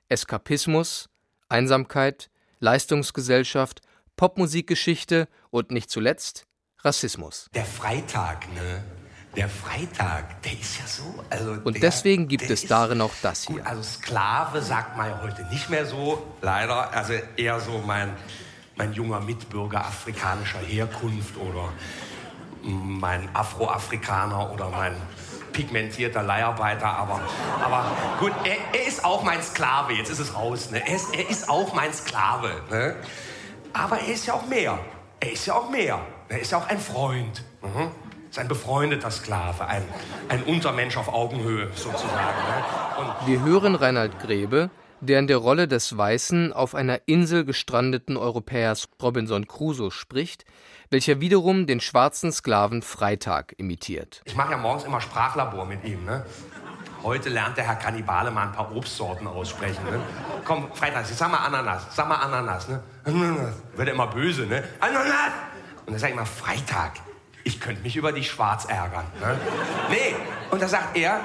Eskapismus, Einsamkeit, Leistungsgesellschaft, Popmusikgeschichte und nicht zuletzt Rassismus. Der Freitag, ne? Der Freitag, der ist ja so. Also und der, deswegen gibt es darin auch das hier. Gut, also Sklave sagt man ja heute nicht mehr so, leider. Also eher so mein, mein junger Mitbürger afrikanischer Herkunft oder mein Afroafrikaner oder mein pigmentierter Leiharbeiter, aber, aber gut, er, er, ist auch mein Sklave, jetzt ist es raus, ne? er, ist, er ist auch mein Sklave, ne? aber er ist ja auch mehr, er ist ja auch mehr, er ist ja auch ein Freund. Mhm ist ein befreundeter Sklave, ein, ein Untermensch auf Augenhöhe sozusagen. Ne? Wir hören Reinhard Grebe, der in der Rolle des weißen, auf einer Insel gestrandeten Europäers Robinson Crusoe spricht, welcher wiederum den schwarzen Sklaven Freitag imitiert. Ich mache ja morgens immer Sprachlabor mit ihm. Ne? Heute lernt der Herr Kannibale mal ein paar Obstsorten aussprechen. Ne? Komm, Freitag, sag mal Ananas, sag mal Ananas. Ne? Wird er immer böse, ne? Ananas! Und dann sag ich mal Freitag ich könnte mich über die Schwarz ärgern. Ne? Nee, und da sagt er,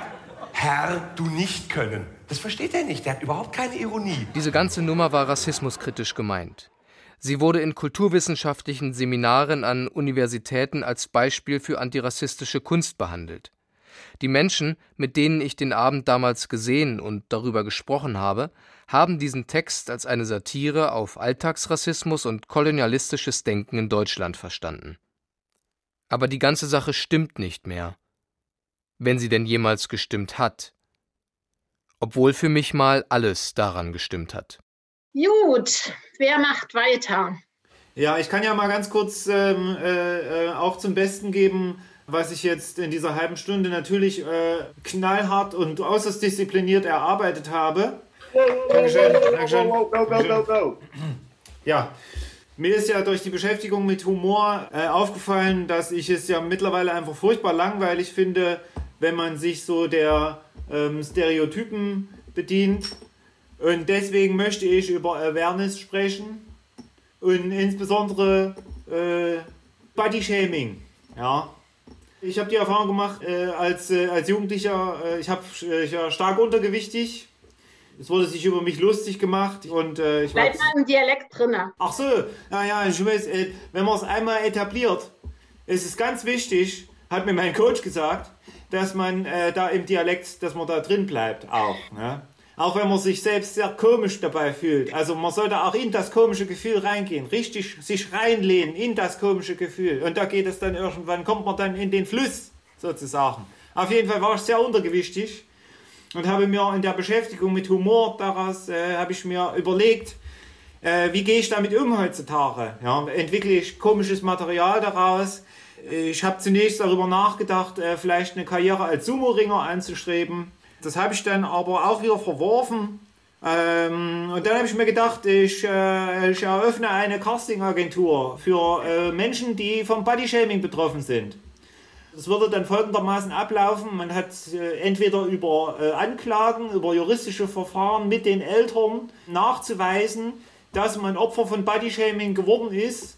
Herr, du nicht können. Das versteht er nicht, der hat überhaupt keine Ironie. Diese ganze Nummer war rassismuskritisch gemeint. Sie wurde in kulturwissenschaftlichen Seminaren an Universitäten als Beispiel für antirassistische Kunst behandelt. Die Menschen, mit denen ich den Abend damals gesehen und darüber gesprochen habe, haben diesen Text als eine Satire auf Alltagsrassismus und kolonialistisches Denken in Deutschland verstanden. Aber die ganze Sache stimmt nicht mehr. Wenn sie denn jemals gestimmt hat. Obwohl für mich mal alles daran gestimmt hat. Gut, wer macht weiter? Ja, ich kann ja mal ganz kurz ähm, äh, äh, auch zum Besten geben, was ich jetzt in dieser halben Stunde natürlich äh, knallhart und äußerst diszipliniert erarbeitet habe. Dankeschön. Dankeschön. Go, go, go, go, Ja, mir ist ja durch die Beschäftigung mit Humor äh, aufgefallen, dass ich es ja mittlerweile einfach furchtbar langweilig finde, wenn man sich so der ähm, Stereotypen bedient. Und deswegen möchte ich über Awareness sprechen und insbesondere äh, Body Shaming. Ja. Ich habe die Erfahrung gemacht, äh, als, äh, als Jugendlicher, äh, ich habe äh, ich war stark untergewichtig es wurde sich über mich lustig gemacht und äh, ich Bleib mal im Dialekt drin. Ach so, naja, ich weiß, äh, wenn man es einmal etabliert, ist es ganz wichtig, hat mir mein Coach gesagt, dass man äh, da im Dialekt, dass man da drin bleibt auch. Ne? Auch wenn man sich selbst sehr komisch dabei fühlt. Also man sollte auch in das komische Gefühl reingehen, richtig sich reinlehnen in das komische Gefühl. Und da geht es dann irgendwann, kommt man dann in den Fluss sozusagen. Auf jeden Fall war ich sehr untergewichtig und habe mir in der Beschäftigung mit Humor daraus äh, habe ich mir überlegt, äh, wie gehe ich damit um heutzutage? Ja, entwickle ich komisches Material daraus? Ich habe zunächst darüber nachgedacht, äh, vielleicht eine Karriere als Sumo-Ringer anzustreben. Das habe ich dann aber auch wieder verworfen. Ähm, und dann habe ich mir gedacht, ich, äh, ich eröffne eine Casting-Agentur für äh, Menschen, die vom Bodyshaming betroffen sind. Das würde dann folgendermaßen ablaufen. Man hat äh, entweder über äh, Anklagen, über juristische Verfahren mit den Eltern nachzuweisen, dass man Opfer von Bodyshaming geworden ist.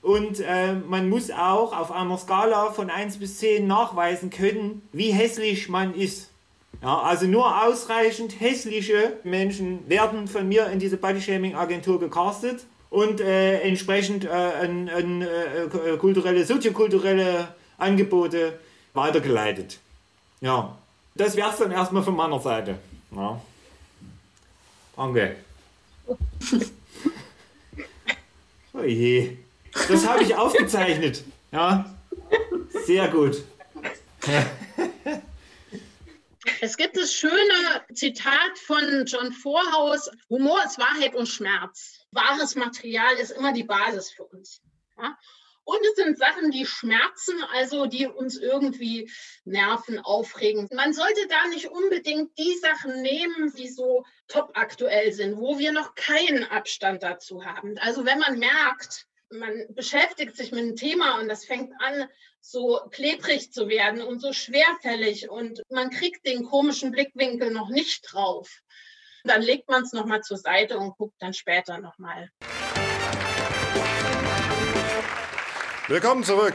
Und äh, man muss auch auf einer Skala von 1 bis 10 nachweisen können, wie hässlich man ist. Ja, also nur ausreichend hässliche Menschen werden von mir in diese Bodyshaming-Agentur gecastet und äh, entsprechend äh, kulturelle, soziokulturelle Angebote weitergeleitet. Ja, das wäre es dann erstmal von meiner Seite. Ja. Danke. *laughs* Oh je. Das habe ich aufgezeichnet. Ja, sehr gut. *laughs* Es gibt das schöne Zitat von John Vorhaus: Humor ist Wahrheit und Schmerz. Wahres Material ist immer die Basis für uns. Ja? Und es sind Sachen, die schmerzen, also die uns irgendwie nerven, aufregen. Man sollte da nicht unbedingt die Sachen nehmen, die so top aktuell sind, wo wir noch keinen Abstand dazu haben. Also wenn man merkt, man beschäftigt sich mit einem Thema und das fängt an, so klebrig zu werden und so schwerfällig und man kriegt den komischen Blickwinkel noch nicht drauf. Dann legt man es nochmal zur Seite und guckt dann später nochmal. Willkommen zurück.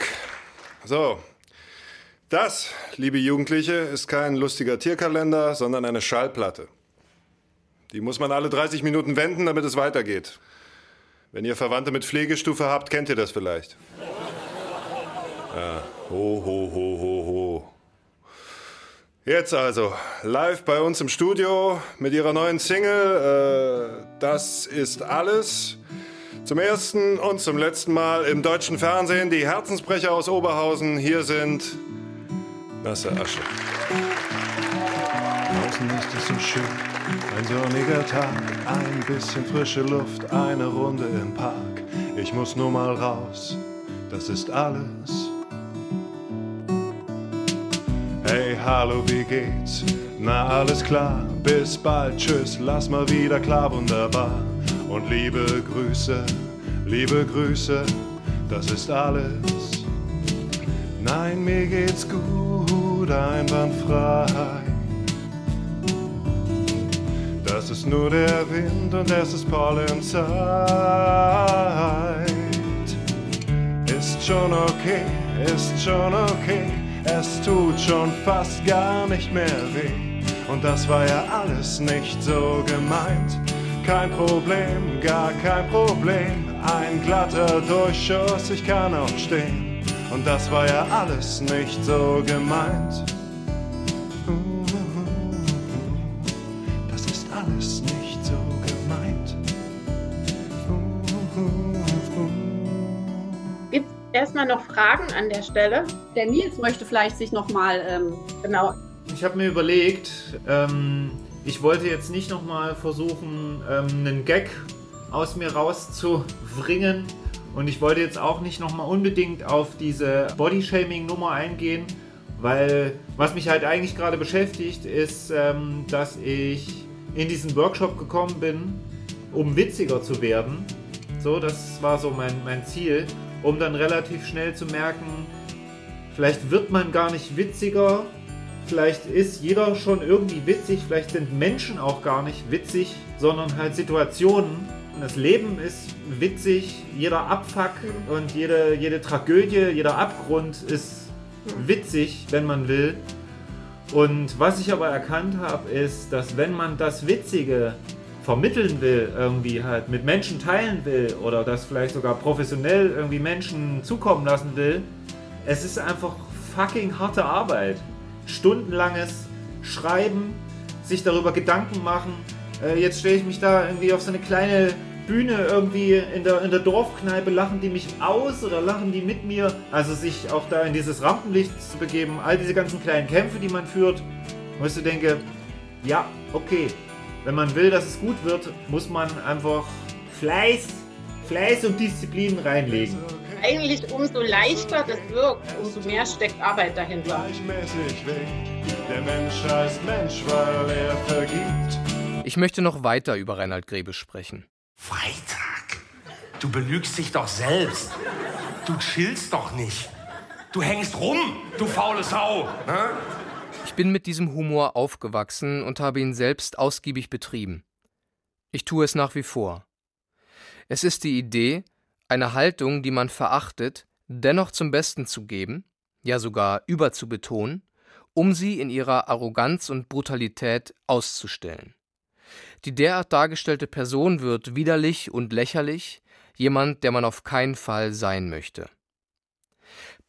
So, das, liebe Jugendliche, ist kein lustiger Tierkalender, sondern eine Schallplatte. Die muss man alle 30 Minuten wenden, damit es weitergeht. Wenn ihr Verwandte mit Pflegestufe habt, kennt ihr das vielleicht. Ja, ho, ho, ho, ho, ho. Jetzt also, live bei uns im Studio mit ihrer neuen Single. Äh, das ist alles. Zum ersten und zum letzten Mal im deutschen Fernsehen die Herzensbrecher aus Oberhausen. Hier sind Nasse Asche. Draußen ist es so schön, ein sonniger Tag, ein bisschen frische Luft, eine Runde im Park. Ich muss nur mal raus, das ist alles. Hey, hallo, wie geht's? Na, alles klar, bis bald, tschüss, lass mal wieder klar, wunderbar und liebe Grüße, liebe Grüße, das ist alles. Nein, mir geht's gut, einwandfrei. Das ist nur der Wind und es ist Pollenzeit. Ist schon okay, ist schon okay, es tut schon fast gar nicht mehr weh. Und das war ja alles nicht so gemeint kein Problem, gar kein Problem. Ein glatter Durchschuss, ich kann auch stehen. Und das war ja alles nicht so gemeint. Das ist alles nicht so gemeint. Gibt es erstmal noch Fragen an der Stelle? Der Nils möchte vielleicht sich nochmal. Ähm, genau. Ich habe mir überlegt, ähm, ich wollte jetzt nicht nochmal versuchen, ähm, einen Gag aus mir rauszubringen. Und ich wollte jetzt auch nicht nochmal unbedingt auf diese Bodyshaming-Nummer eingehen, weil was mich halt eigentlich gerade beschäftigt, ist, ähm, dass ich in diesen Workshop gekommen bin, um witziger zu werden. So, das war so mein, mein Ziel, um dann relativ schnell zu merken, vielleicht wird man gar nicht witziger, Vielleicht ist jeder schon irgendwie witzig, vielleicht sind Menschen auch gar nicht witzig, sondern halt Situationen. Das Leben ist witzig, jeder Abfuck und jede, jede Tragödie, jeder Abgrund ist witzig, wenn man will. Und was ich aber erkannt habe, ist, dass wenn man das Witzige vermitteln will, irgendwie halt mit Menschen teilen will oder das vielleicht sogar professionell irgendwie Menschen zukommen lassen will, es ist einfach fucking harte Arbeit stundenlanges Schreiben, sich darüber Gedanken machen. Äh, jetzt stelle ich mich da irgendwie auf so eine kleine Bühne irgendwie in der, in der Dorfkneipe, lachen die mich aus oder lachen die mit mir? Also sich auch da in dieses Rampenlicht zu begeben, all diese ganzen kleinen Kämpfe, die man führt, wo ich so denke, ja, okay, wenn man will, dass es gut wird, muss man einfach Fleiß, Fleiß und Disziplin reinlegen. Eigentlich umso leichter das wirkt, umso mehr steckt Arbeit dahinter. Gleichmäßig weg. Der Mensch heißt Mensch, weil er vergibt. Ich möchte noch weiter über Reinhard Grebe sprechen. Freitag? Du belügst dich doch selbst. Du chillst doch nicht. Du hängst rum, du faule Sau. Ne? Ich bin mit diesem Humor aufgewachsen und habe ihn selbst ausgiebig betrieben. Ich tue es nach wie vor. Es ist die Idee, eine Haltung, die man verachtet, dennoch zum Besten zu geben, ja sogar überzubetonen, um sie in ihrer Arroganz und Brutalität auszustellen. Die derart dargestellte Person wird widerlich und lächerlich, jemand, der man auf keinen Fall sein möchte.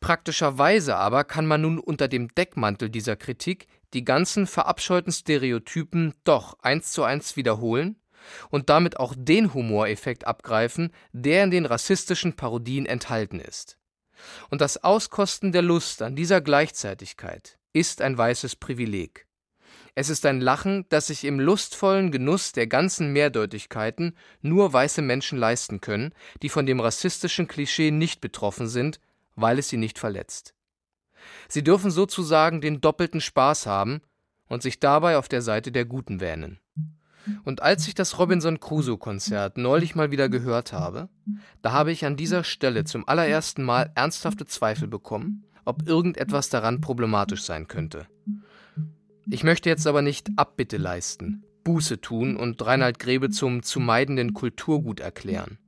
Praktischerweise aber kann man nun unter dem Deckmantel dieser Kritik die ganzen verabscheuten Stereotypen doch eins zu eins wiederholen und damit auch den Humoreffekt abgreifen, der in den rassistischen Parodien enthalten ist. Und das Auskosten der Lust an dieser Gleichzeitigkeit ist ein weißes Privileg. Es ist ein Lachen, das sich im lustvollen Genuss der ganzen Mehrdeutigkeiten nur weiße Menschen leisten können, die von dem rassistischen Klischee nicht betroffen sind, weil es sie nicht verletzt. Sie dürfen sozusagen den doppelten Spaß haben und sich dabei auf der Seite der Guten wähnen. Und als ich das Robinson Crusoe Konzert neulich mal wieder gehört habe, da habe ich an dieser Stelle zum allerersten Mal ernsthafte Zweifel bekommen, ob irgendetwas daran problematisch sein könnte. Ich möchte jetzt aber nicht Abbitte leisten, Buße tun und Reinhard Grebe zum zu meidenden Kulturgut erklären.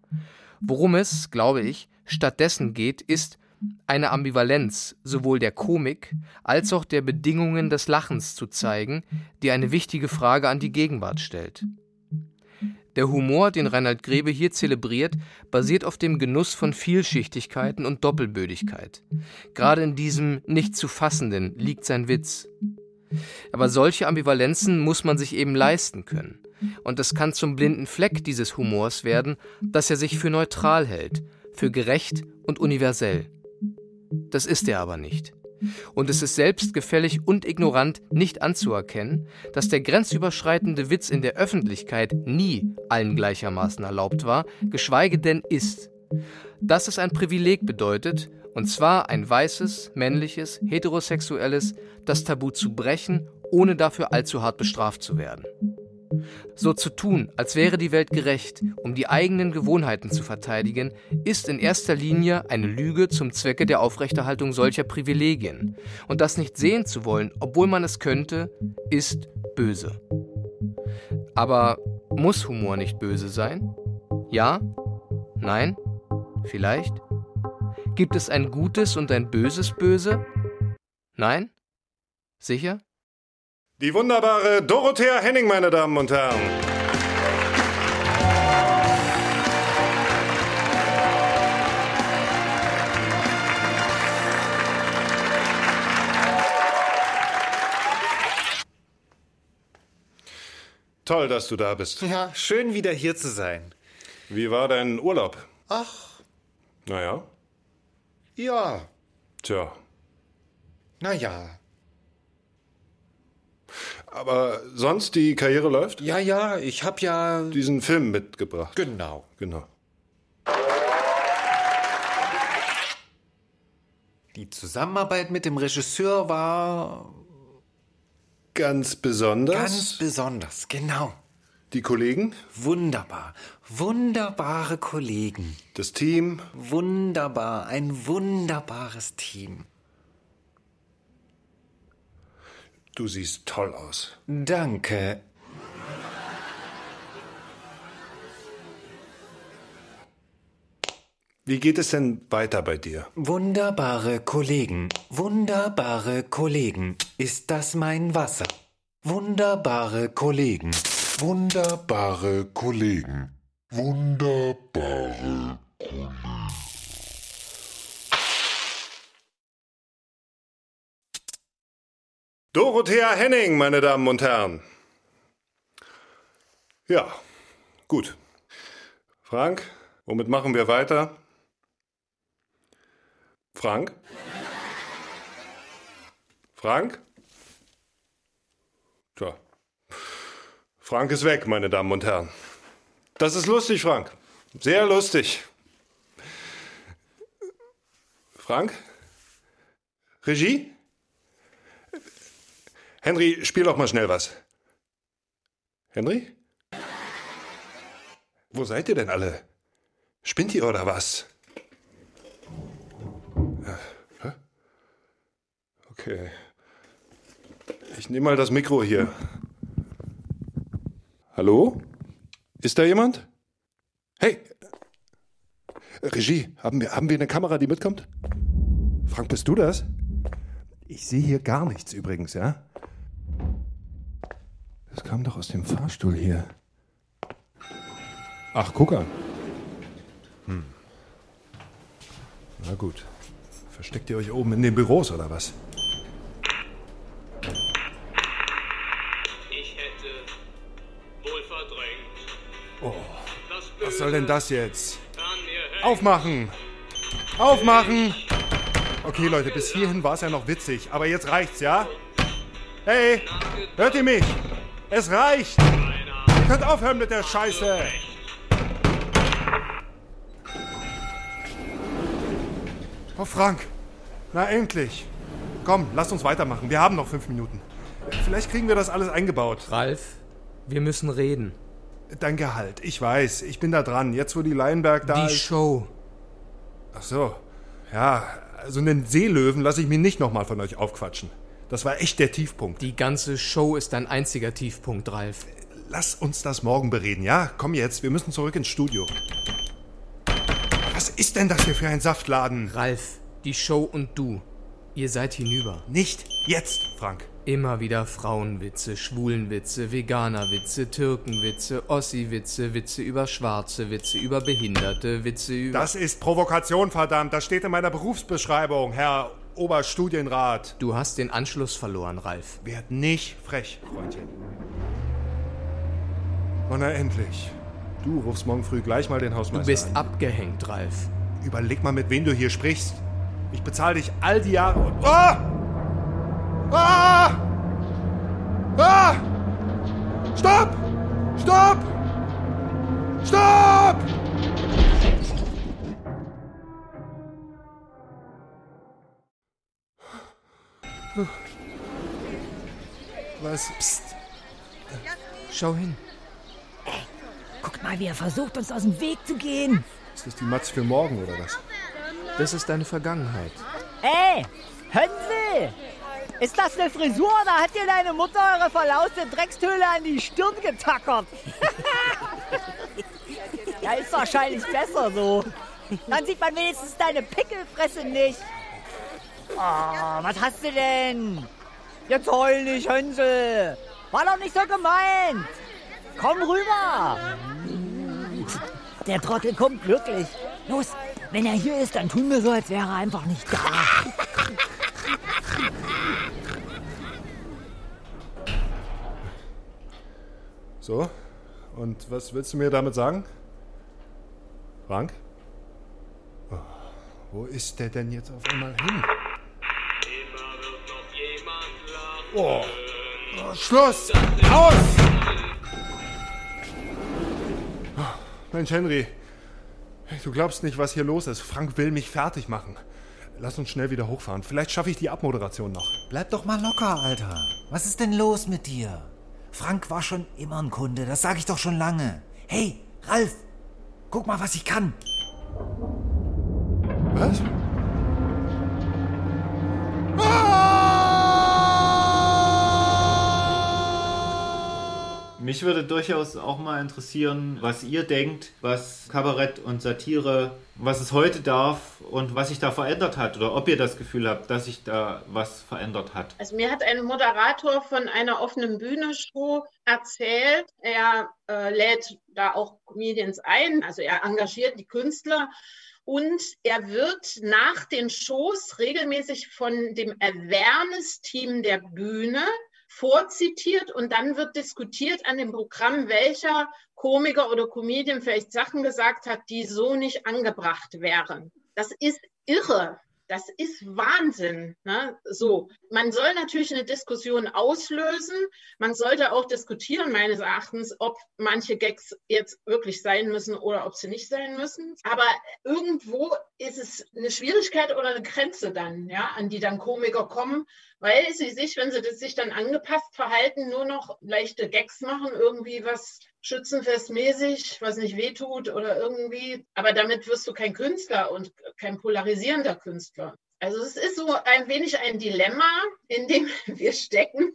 Worum es, glaube ich, stattdessen geht, ist, eine Ambivalenz sowohl der Komik als auch der Bedingungen des Lachens zu zeigen, die eine wichtige Frage an die Gegenwart stellt. Der Humor, den Reinhard Grebe hier zelebriert, basiert auf dem Genuss von Vielschichtigkeiten und Doppelbödigkeit. Gerade in diesem nicht zu fassenden liegt sein Witz. Aber solche Ambivalenzen muss man sich eben leisten können. Und es kann zum blinden Fleck dieses Humors werden, dass er sich für neutral hält, für gerecht und universell. Das ist er aber nicht. Und es ist selbstgefällig und ignorant nicht anzuerkennen, dass der grenzüberschreitende Witz in der Öffentlichkeit nie allen gleichermaßen erlaubt war, geschweige denn ist. Dass es ein Privileg bedeutet, und zwar ein weißes, männliches, heterosexuelles, das Tabu zu brechen, ohne dafür allzu hart bestraft zu werden. So zu tun, als wäre die Welt gerecht, um die eigenen Gewohnheiten zu verteidigen, ist in erster Linie eine Lüge zum Zwecke der Aufrechterhaltung solcher Privilegien. Und das nicht sehen zu wollen, obwohl man es könnte, ist böse. Aber muss Humor nicht böse sein? Ja? Nein? Vielleicht? Gibt es ein gutes und ein böses Böse? Nein? Sicher? Die wunderbare Dorothea Henning, meine Damen und Herren. Toll, dass du da bist. Ja, schön wieder hier zu sein. Wie war dein Urlaub? Ach, Naja, ja, tja. naja. Aber sonst die Karriere läuft? Ja, ja, ich hab ja. Diesen Film mitgebracht. Genau. Genau. Die Zusammenarbeit mit dem Regisseur war Ganz besonders. ganz besonders, genau. Die Kollegen, Wunderbar. Wunderbare Kollegen. das Team. Wunderbar. Ein wunderbares Team. Du siehst toll aus. Danke. Wie geht es denn weiter bei dir? Wunderbare Kollegen, wunderbare Kollegen, ist das mein Wasser? Wunderbare Kollegen, Wunderbare Kollegen. Wunderbare Kollegen. Dorothea Henning, meine Damen und Herren. Ja, gut. Frank, womit machen wir weiter? Frank? Frank? Tja. Frank ist weg, meine Damen und Herren. Das ist lustig, Frank. Sehr lustig. Frank? Regie? Henry, spiel doch mal schnell was. Henry? Wo seid ihr denn alle? Spinnt ihr oder was? Äh? Okay. Ich nehme mal das Mikro hier. Hallo? Ist da jemand? Hey! Regie, haben wir, haben wir eine Kamera, die mitkommt? Frank, bist du das? Ich sehe hier gar nichts übrigens, ja? Das kam doch aus dem Fahrstuhl hier. Ach, guck an. Hm. Na gut. Versteckt ihr euch oben in den Büros oder was? Ich hätte wohl verdrängt. Oh, was soll denn das jetzt? Aufmachen! Aufmachen! Okay, Leute, bis hierhin war es ja noch witzig, aber jetzt reicht's, ja? Hey, hört ihr mich? Es reicht! Ihr könnt aufhören mit der Scheiße! Oh, Frank. Na, endlich. Komm, lasst uns weitermachen. Wir haben noch fünf Minuten. Vielleicht kriegen wir das alles eingebaut. Ralf, wir müssen reden. Dein Gehalt. Ich weiß, ich bin da dran. Jetzt, wo die Leinberg da Die ist. Show. Ach so. Ja, also einen Seelöwen lasse ich mir nicht nochmal von euch aufquatschen. Das war echt der Tiefpunkt. Die ganze Show ist ein einziger Tiefpunkt, Ralf. Lass uns das morgen bereden, ja? Komm jetzt, wir müssen zurück ins Studio. Was ist denn das hier für ein Saftladen? Ralf, die Show und du. Ihr seid hinüber. Nicht jetzt, Frank. Immer wieder Frauenwitze, Schwulenwitze, Veganerwitze, Türkenwitze, Ossi-Witze, Witze über Schwarze, Witze über Behinderte, Witze über. Das ist Provokation, verdammt. Das steht in meiner Berufsbeschreibung, Herr Oberstudienrat. Du hast den Anschluss verloren, Ralf. Werd nicht frech, Freundchen. Oh, na endlich. Du rufst morgen früh gleich mal den Du Hausmeister bist an. abgehängt, Ralf. Überleg mal, mit wem du hier sprichst. Ich bezahle dich all die Jahre und... Ah! Ah! Ah! Stopp! Stopp! Stopp! Was? Psst. Schau hin. Guckt mal, wie er versucht, uns aus dem Weg zu gehen. Ist das die Matz für morgen oder was? Das ist deine Vergangenheit. Ey, Hänsel! Ist das eine Frisur oder hat dir deine Mutter eure verlauste Dreckshöhle an die Stirn getackert? *laughs* ja, ist wahrscheinlich besser so. Dann sieht man wenigstens deine Pickelfresse nicht. Oh, was hast du denn? Jetzt heul nicht, Hänsel. War doch nicht so gemeint. Komm rüber. Der Trottel kommt wirklich. Los, wenn er hier ist, dann tun wir so, als wäre er einfach nicht da. So, und was willst du mir damit sagen? Frank? Oh, wo ist der denn jetzt auf einmal hin? Oh, oh, Schluss! Aus! Oh, Mensch, Henry, du glaubst nicht, was hier los ist. Frank will mich fertig machen. Lass uns schnell wieder hochfahren. Vielleicht schaffe ich die Abmoderation noch. Bleib doch mal locker, Alter. Was ist denn los mit dir? Frank war schon immer ein Kunde, das sage ich doch schon lange. Hey, Ralf, guck mal, was ich kann. Was? Mich würde durchaus auch mal interessieren, was ihr denkt, was Kabarett und Satire, was es heute darf und was sich da verändert hat oder ob ihr das Gefühl habt, dass sich da was verändert hat. Also mir hat ein Moderator von einer offenen Bühne-Show erzählt, er äh, lädt da auch Comedians ein, also er engagiert die Künstler. Und er wird nach den Shows regelmäßig von dem Awareness-Team der Bühne vorzitiert und dann wird diskutiert an dem Programm, welcher Komiker oder Comedian vielleicht Sachen gesagt hat, die so nicht angebracht wären. Das ist irre. Das ist Wahnsinn. Ne? So, man soll natürlich eine Diskussion auslösen. Man sollte auch diskutieren, meines Erachtens, ob manche Gags jetzt wirklich sein müssen oder ob sie nicht sein müssen. Aber irgendwo ist es eine Schwierigkeit oder eine Grenze dann, ja, an die dann Komiker kommen, weil sie sich, wenn sie das sich dann angepasst verhalten, nur noch leichte Gags machen, irgendwie was schützenfestmäßig, was nicht wehtut oder irgendwie. Aber damit wirst du kein Künstler und kein polarisierender Künstler. Also es ist so ein wenig ein Dilemma, in dem *laughs* wir stecken,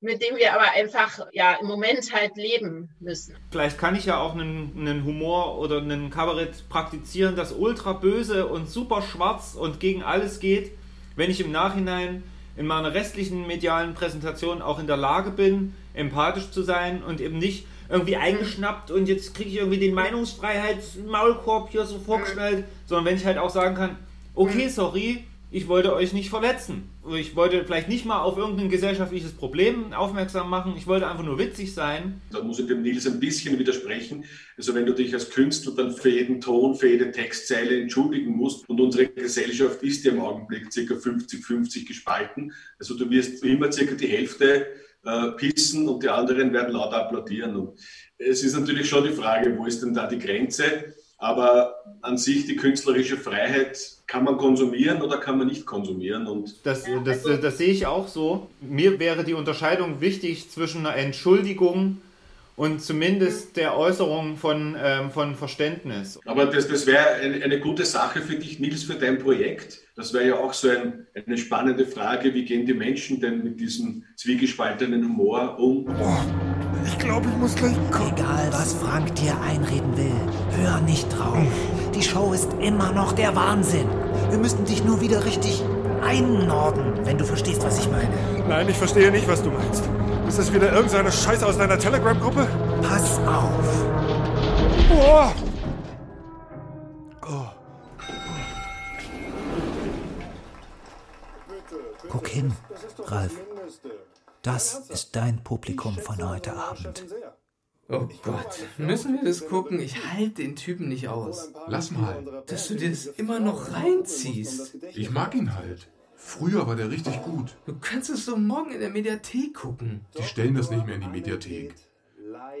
mit dem wir aber einfach ja im Moment halt leben müssen. Vielleicht kann ich ja auch einen, einen Humor oder einen Kabarett praktizieren, das ultra böse und super schwarz und gegen alles geht, wenn ich im Nachhinein in meiner restlichen medialen Präsentation auch in der Lage bin, empathisch zu sein und eben nicht irgendwie eingeschnappt und jetzt kriege ich irgendwie den Meinungsfreiheitsmaulkorb hier so vorgestellt, sondern wenn ich halt auch sagen kann, okay, sorry, ich wollte euch nicht verletzen. Ich wollte vielleicht nicht mal auf irgendein gesellschaftliches Problem aufmerksam machen. Ich wollte einfach nur witzig sein. Da muss ich dem Nils ein bisschen widersprechen. Also wenn du dich als Künstler dann für jeden Ton, für jede Textzeile entschuldigen musst und unsere Gesellschaft ist ja im Augenblick circa 50-50 gespalten. Also du wirst immer circa die Hälfte äh, pissen und die anderen werden laut applaudieren. Und es ist natürlich schon die Frage, wo ist denn da die Grenze? Aber an sich die künstlerische Freiheit kann man konsumieren oder kann man nicht konsumieren. Und das, das, das sehe ich auch so. Mir wäre die Unterscheidung wichtig zwischen einer Entschuldigung und zumindest der Äußerung von, ähm, von Verständnis. Aber das, das wäre eine, eine, gute Sache für dich, Nils, für dein Projekt. Das wäre ja auch so ein, eine spannende Frage, wie gehen die Menschen denn mit diesem zwiegespaltenen Humor um? Oh, ich glaube, ich muss gleich kommen. Egal, was Frank dir einreden will, hör nicht drauf. Die Show ist immer noch der Wahnsinn. Wir müssen dich nur wieder richtig einnorden, wenn du verstehst, was ich meine. Nein, ich verstehe nicht, was du meinst. Ist das wieder irgendeine Scheiße aus deiner Telegram-Gruppe? Pass auf. Oh. oh. Guck hin, Ralf. Das ist dein Publikum von heute Abend. Oh Gott, müssen wir das gucken? Ich halte den Typen nicht aus. Lass mal. Dass du dir das immer noch reinziehst. Ich mag ihn halt. Früher war der richtig gut. Du kannst es so morgen in der Mediathek gucken. Die stellen das nicht mehr in die Mediathek.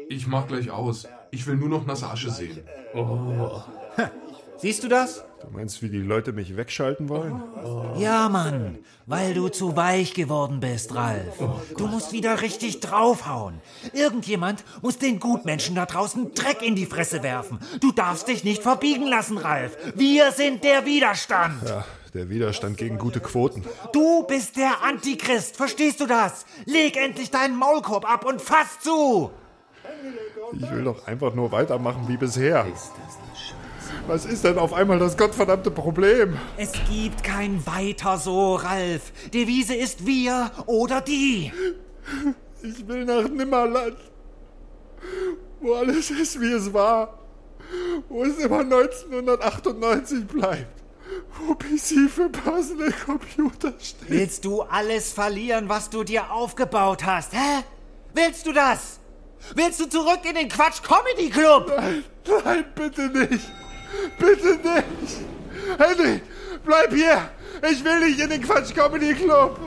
Ich mach gleich aus. Ich will nur noch Nassasche sehen. Oh. *laughs* Siehst du das? Du meinst, wie die Leute mich wegschalten wollen? Oh. Ja, Mann, weil du zu weich geworden bist, Ralf. Oh du musst wieder richtig draufhauen. Irgendjemand muss den Gutmenschen da draußen Dreck in die Fresse werfen. Du darfst dich nicht verbiegen lassen, Ralf. Wir sind der Widerstand. Ja, der Widerstand gegen gute Quoten. Du bist der Antichrist, verstehst du das? Leg endlich deinen Maulkorb ab und fass zu! Ich will doch einfach nur weitermachen wie bisher. Ist das was ist denn auf einmal das gottverdammte Problem? Es gibt kein Weiter so, Ralf. Devise ist wir oder die. Ich will nach Nimmerland. Wo alles ist, wie es war. Wo es immer 1998 bleibt. Wo PC für Personal Computer steht. Willst du alles verlieren, was du dir aufgebaut hast, hä? Willst du das? Willst du zurück in den Quatsch Comedy Club? Nein, nein, bitte nicht. Bitte nicht! Henry, bleib hier! Ich will nicht in den Quatsch Comedy Club!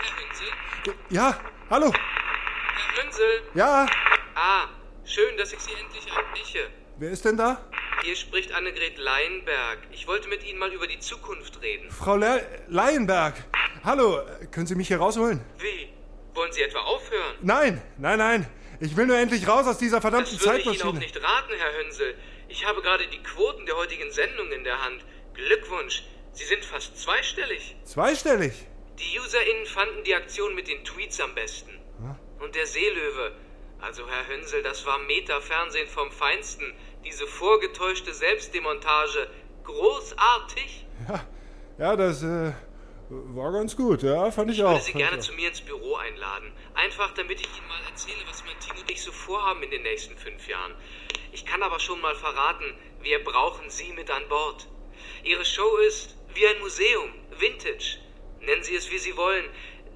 Herr Hünsel? Ja, hallo! Herr Hünsel? Ja? Ah, schön, dass ich Sie endlich erreiche. Wer ist denn da? Hier spricht Annegret Leienberg. Ich wollte mit Ihnen mal über die Zukunft reden. Frau Le Leienberg! Hallo, können Sie mich hier rausholen? Wie? Wollen Sie etwa aufhören? Nein, nein, nein. Ich will nur endlich raus aus dieser verdammten das würde Zeitmaschine. ich Ihnen auch nicht raten, Herr Hönsel. Ich habe gerade die Quoten der heutigen Sendung in der Hand. Glückwunsch, Sie sind fast zweistellig. Zweistellig? Die UserInnen fanden die Aktion mit den Tweets am besten. Hm? Und der Seelöwe. Also, Herr Hönsel, das war Meta-Fernsehen vom Feinsten. Diese vorgetäuschte Selbstdemontage. Großartig. Ja, ja das, äh, war ganz gut, ja, fand ich, ich auch. Ich würde Sie gerne zu mir ins Büro einladen. Einfach, damit ich Ihnen mal erzähle, was mein Team und ich so vorhaben in den nächsten fünf Jahren. Ich kann aber schon mal verraten, wir brauchen Sie mit an Bord. Ihre Show ist wie ein Museum. Vintage. Nennen Sie es, wie Sie wollen.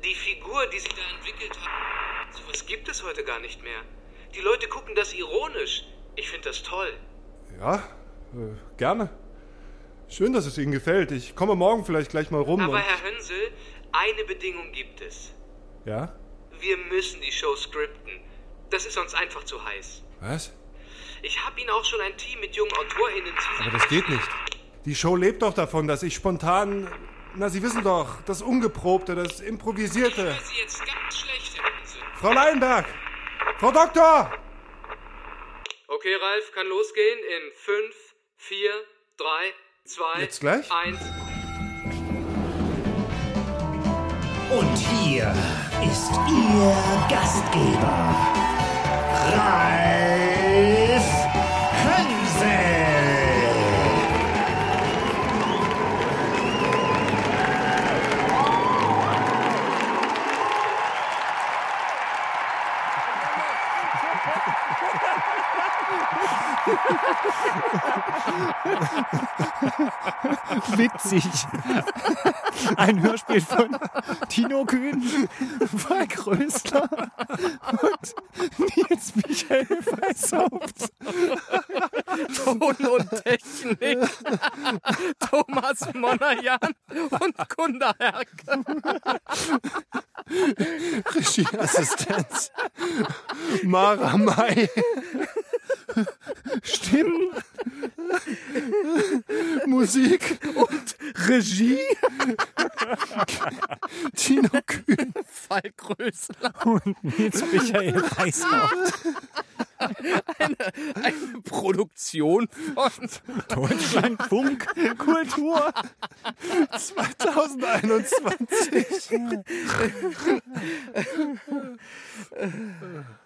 Die Figur, die Sie da entwickelt haben, sowas gibt es heute gar nicht mehr. Die Leute gucken das ironisch. Ich finde das toll. Ja, äh, gerne. Schön, dass es Ihnen gefällt. Ich komme morgen vielleicht gleich mal rum. Aber Herr Hönsel, eine Bedingung gibt es. ja? Wir müssen die Show skripten. Das ist sonst einfach zu heiß. Was? Ich habe Ihnen auch schon ein Team mit jungen AutorInnen Aber das geht nicht. Die Show lebt doch davon, dass ich spontan. Na, Sie wissen doch, das Ungeprobte, das Improvisierte. Sie jetzt ganz schlecht, Herr Hönsel. Frau Leinberg! Frau Doktor! Okay, Ralf, kann losgehen in 5, 4, 3, 2, Jetzt gleich? 1. Und hier ist Ihr Gastgeber, Ralf *laughs* Witzig. Ein Hörspiel von Tino Kühn, Falk Rösler und Nils Michael Weißhaupt. Ton und Technik. Thomas Monajan und Gunda Herke. Regieassistenz. Mara May. Stimmen. *laughs* Musik. Und Regie. *laughs* Tino Kühn. Falk Rösler. Und Nils Michael Weißhaupt. Eine, eine Produktion von Deutschlandfunk Kultur 2021. *laughs*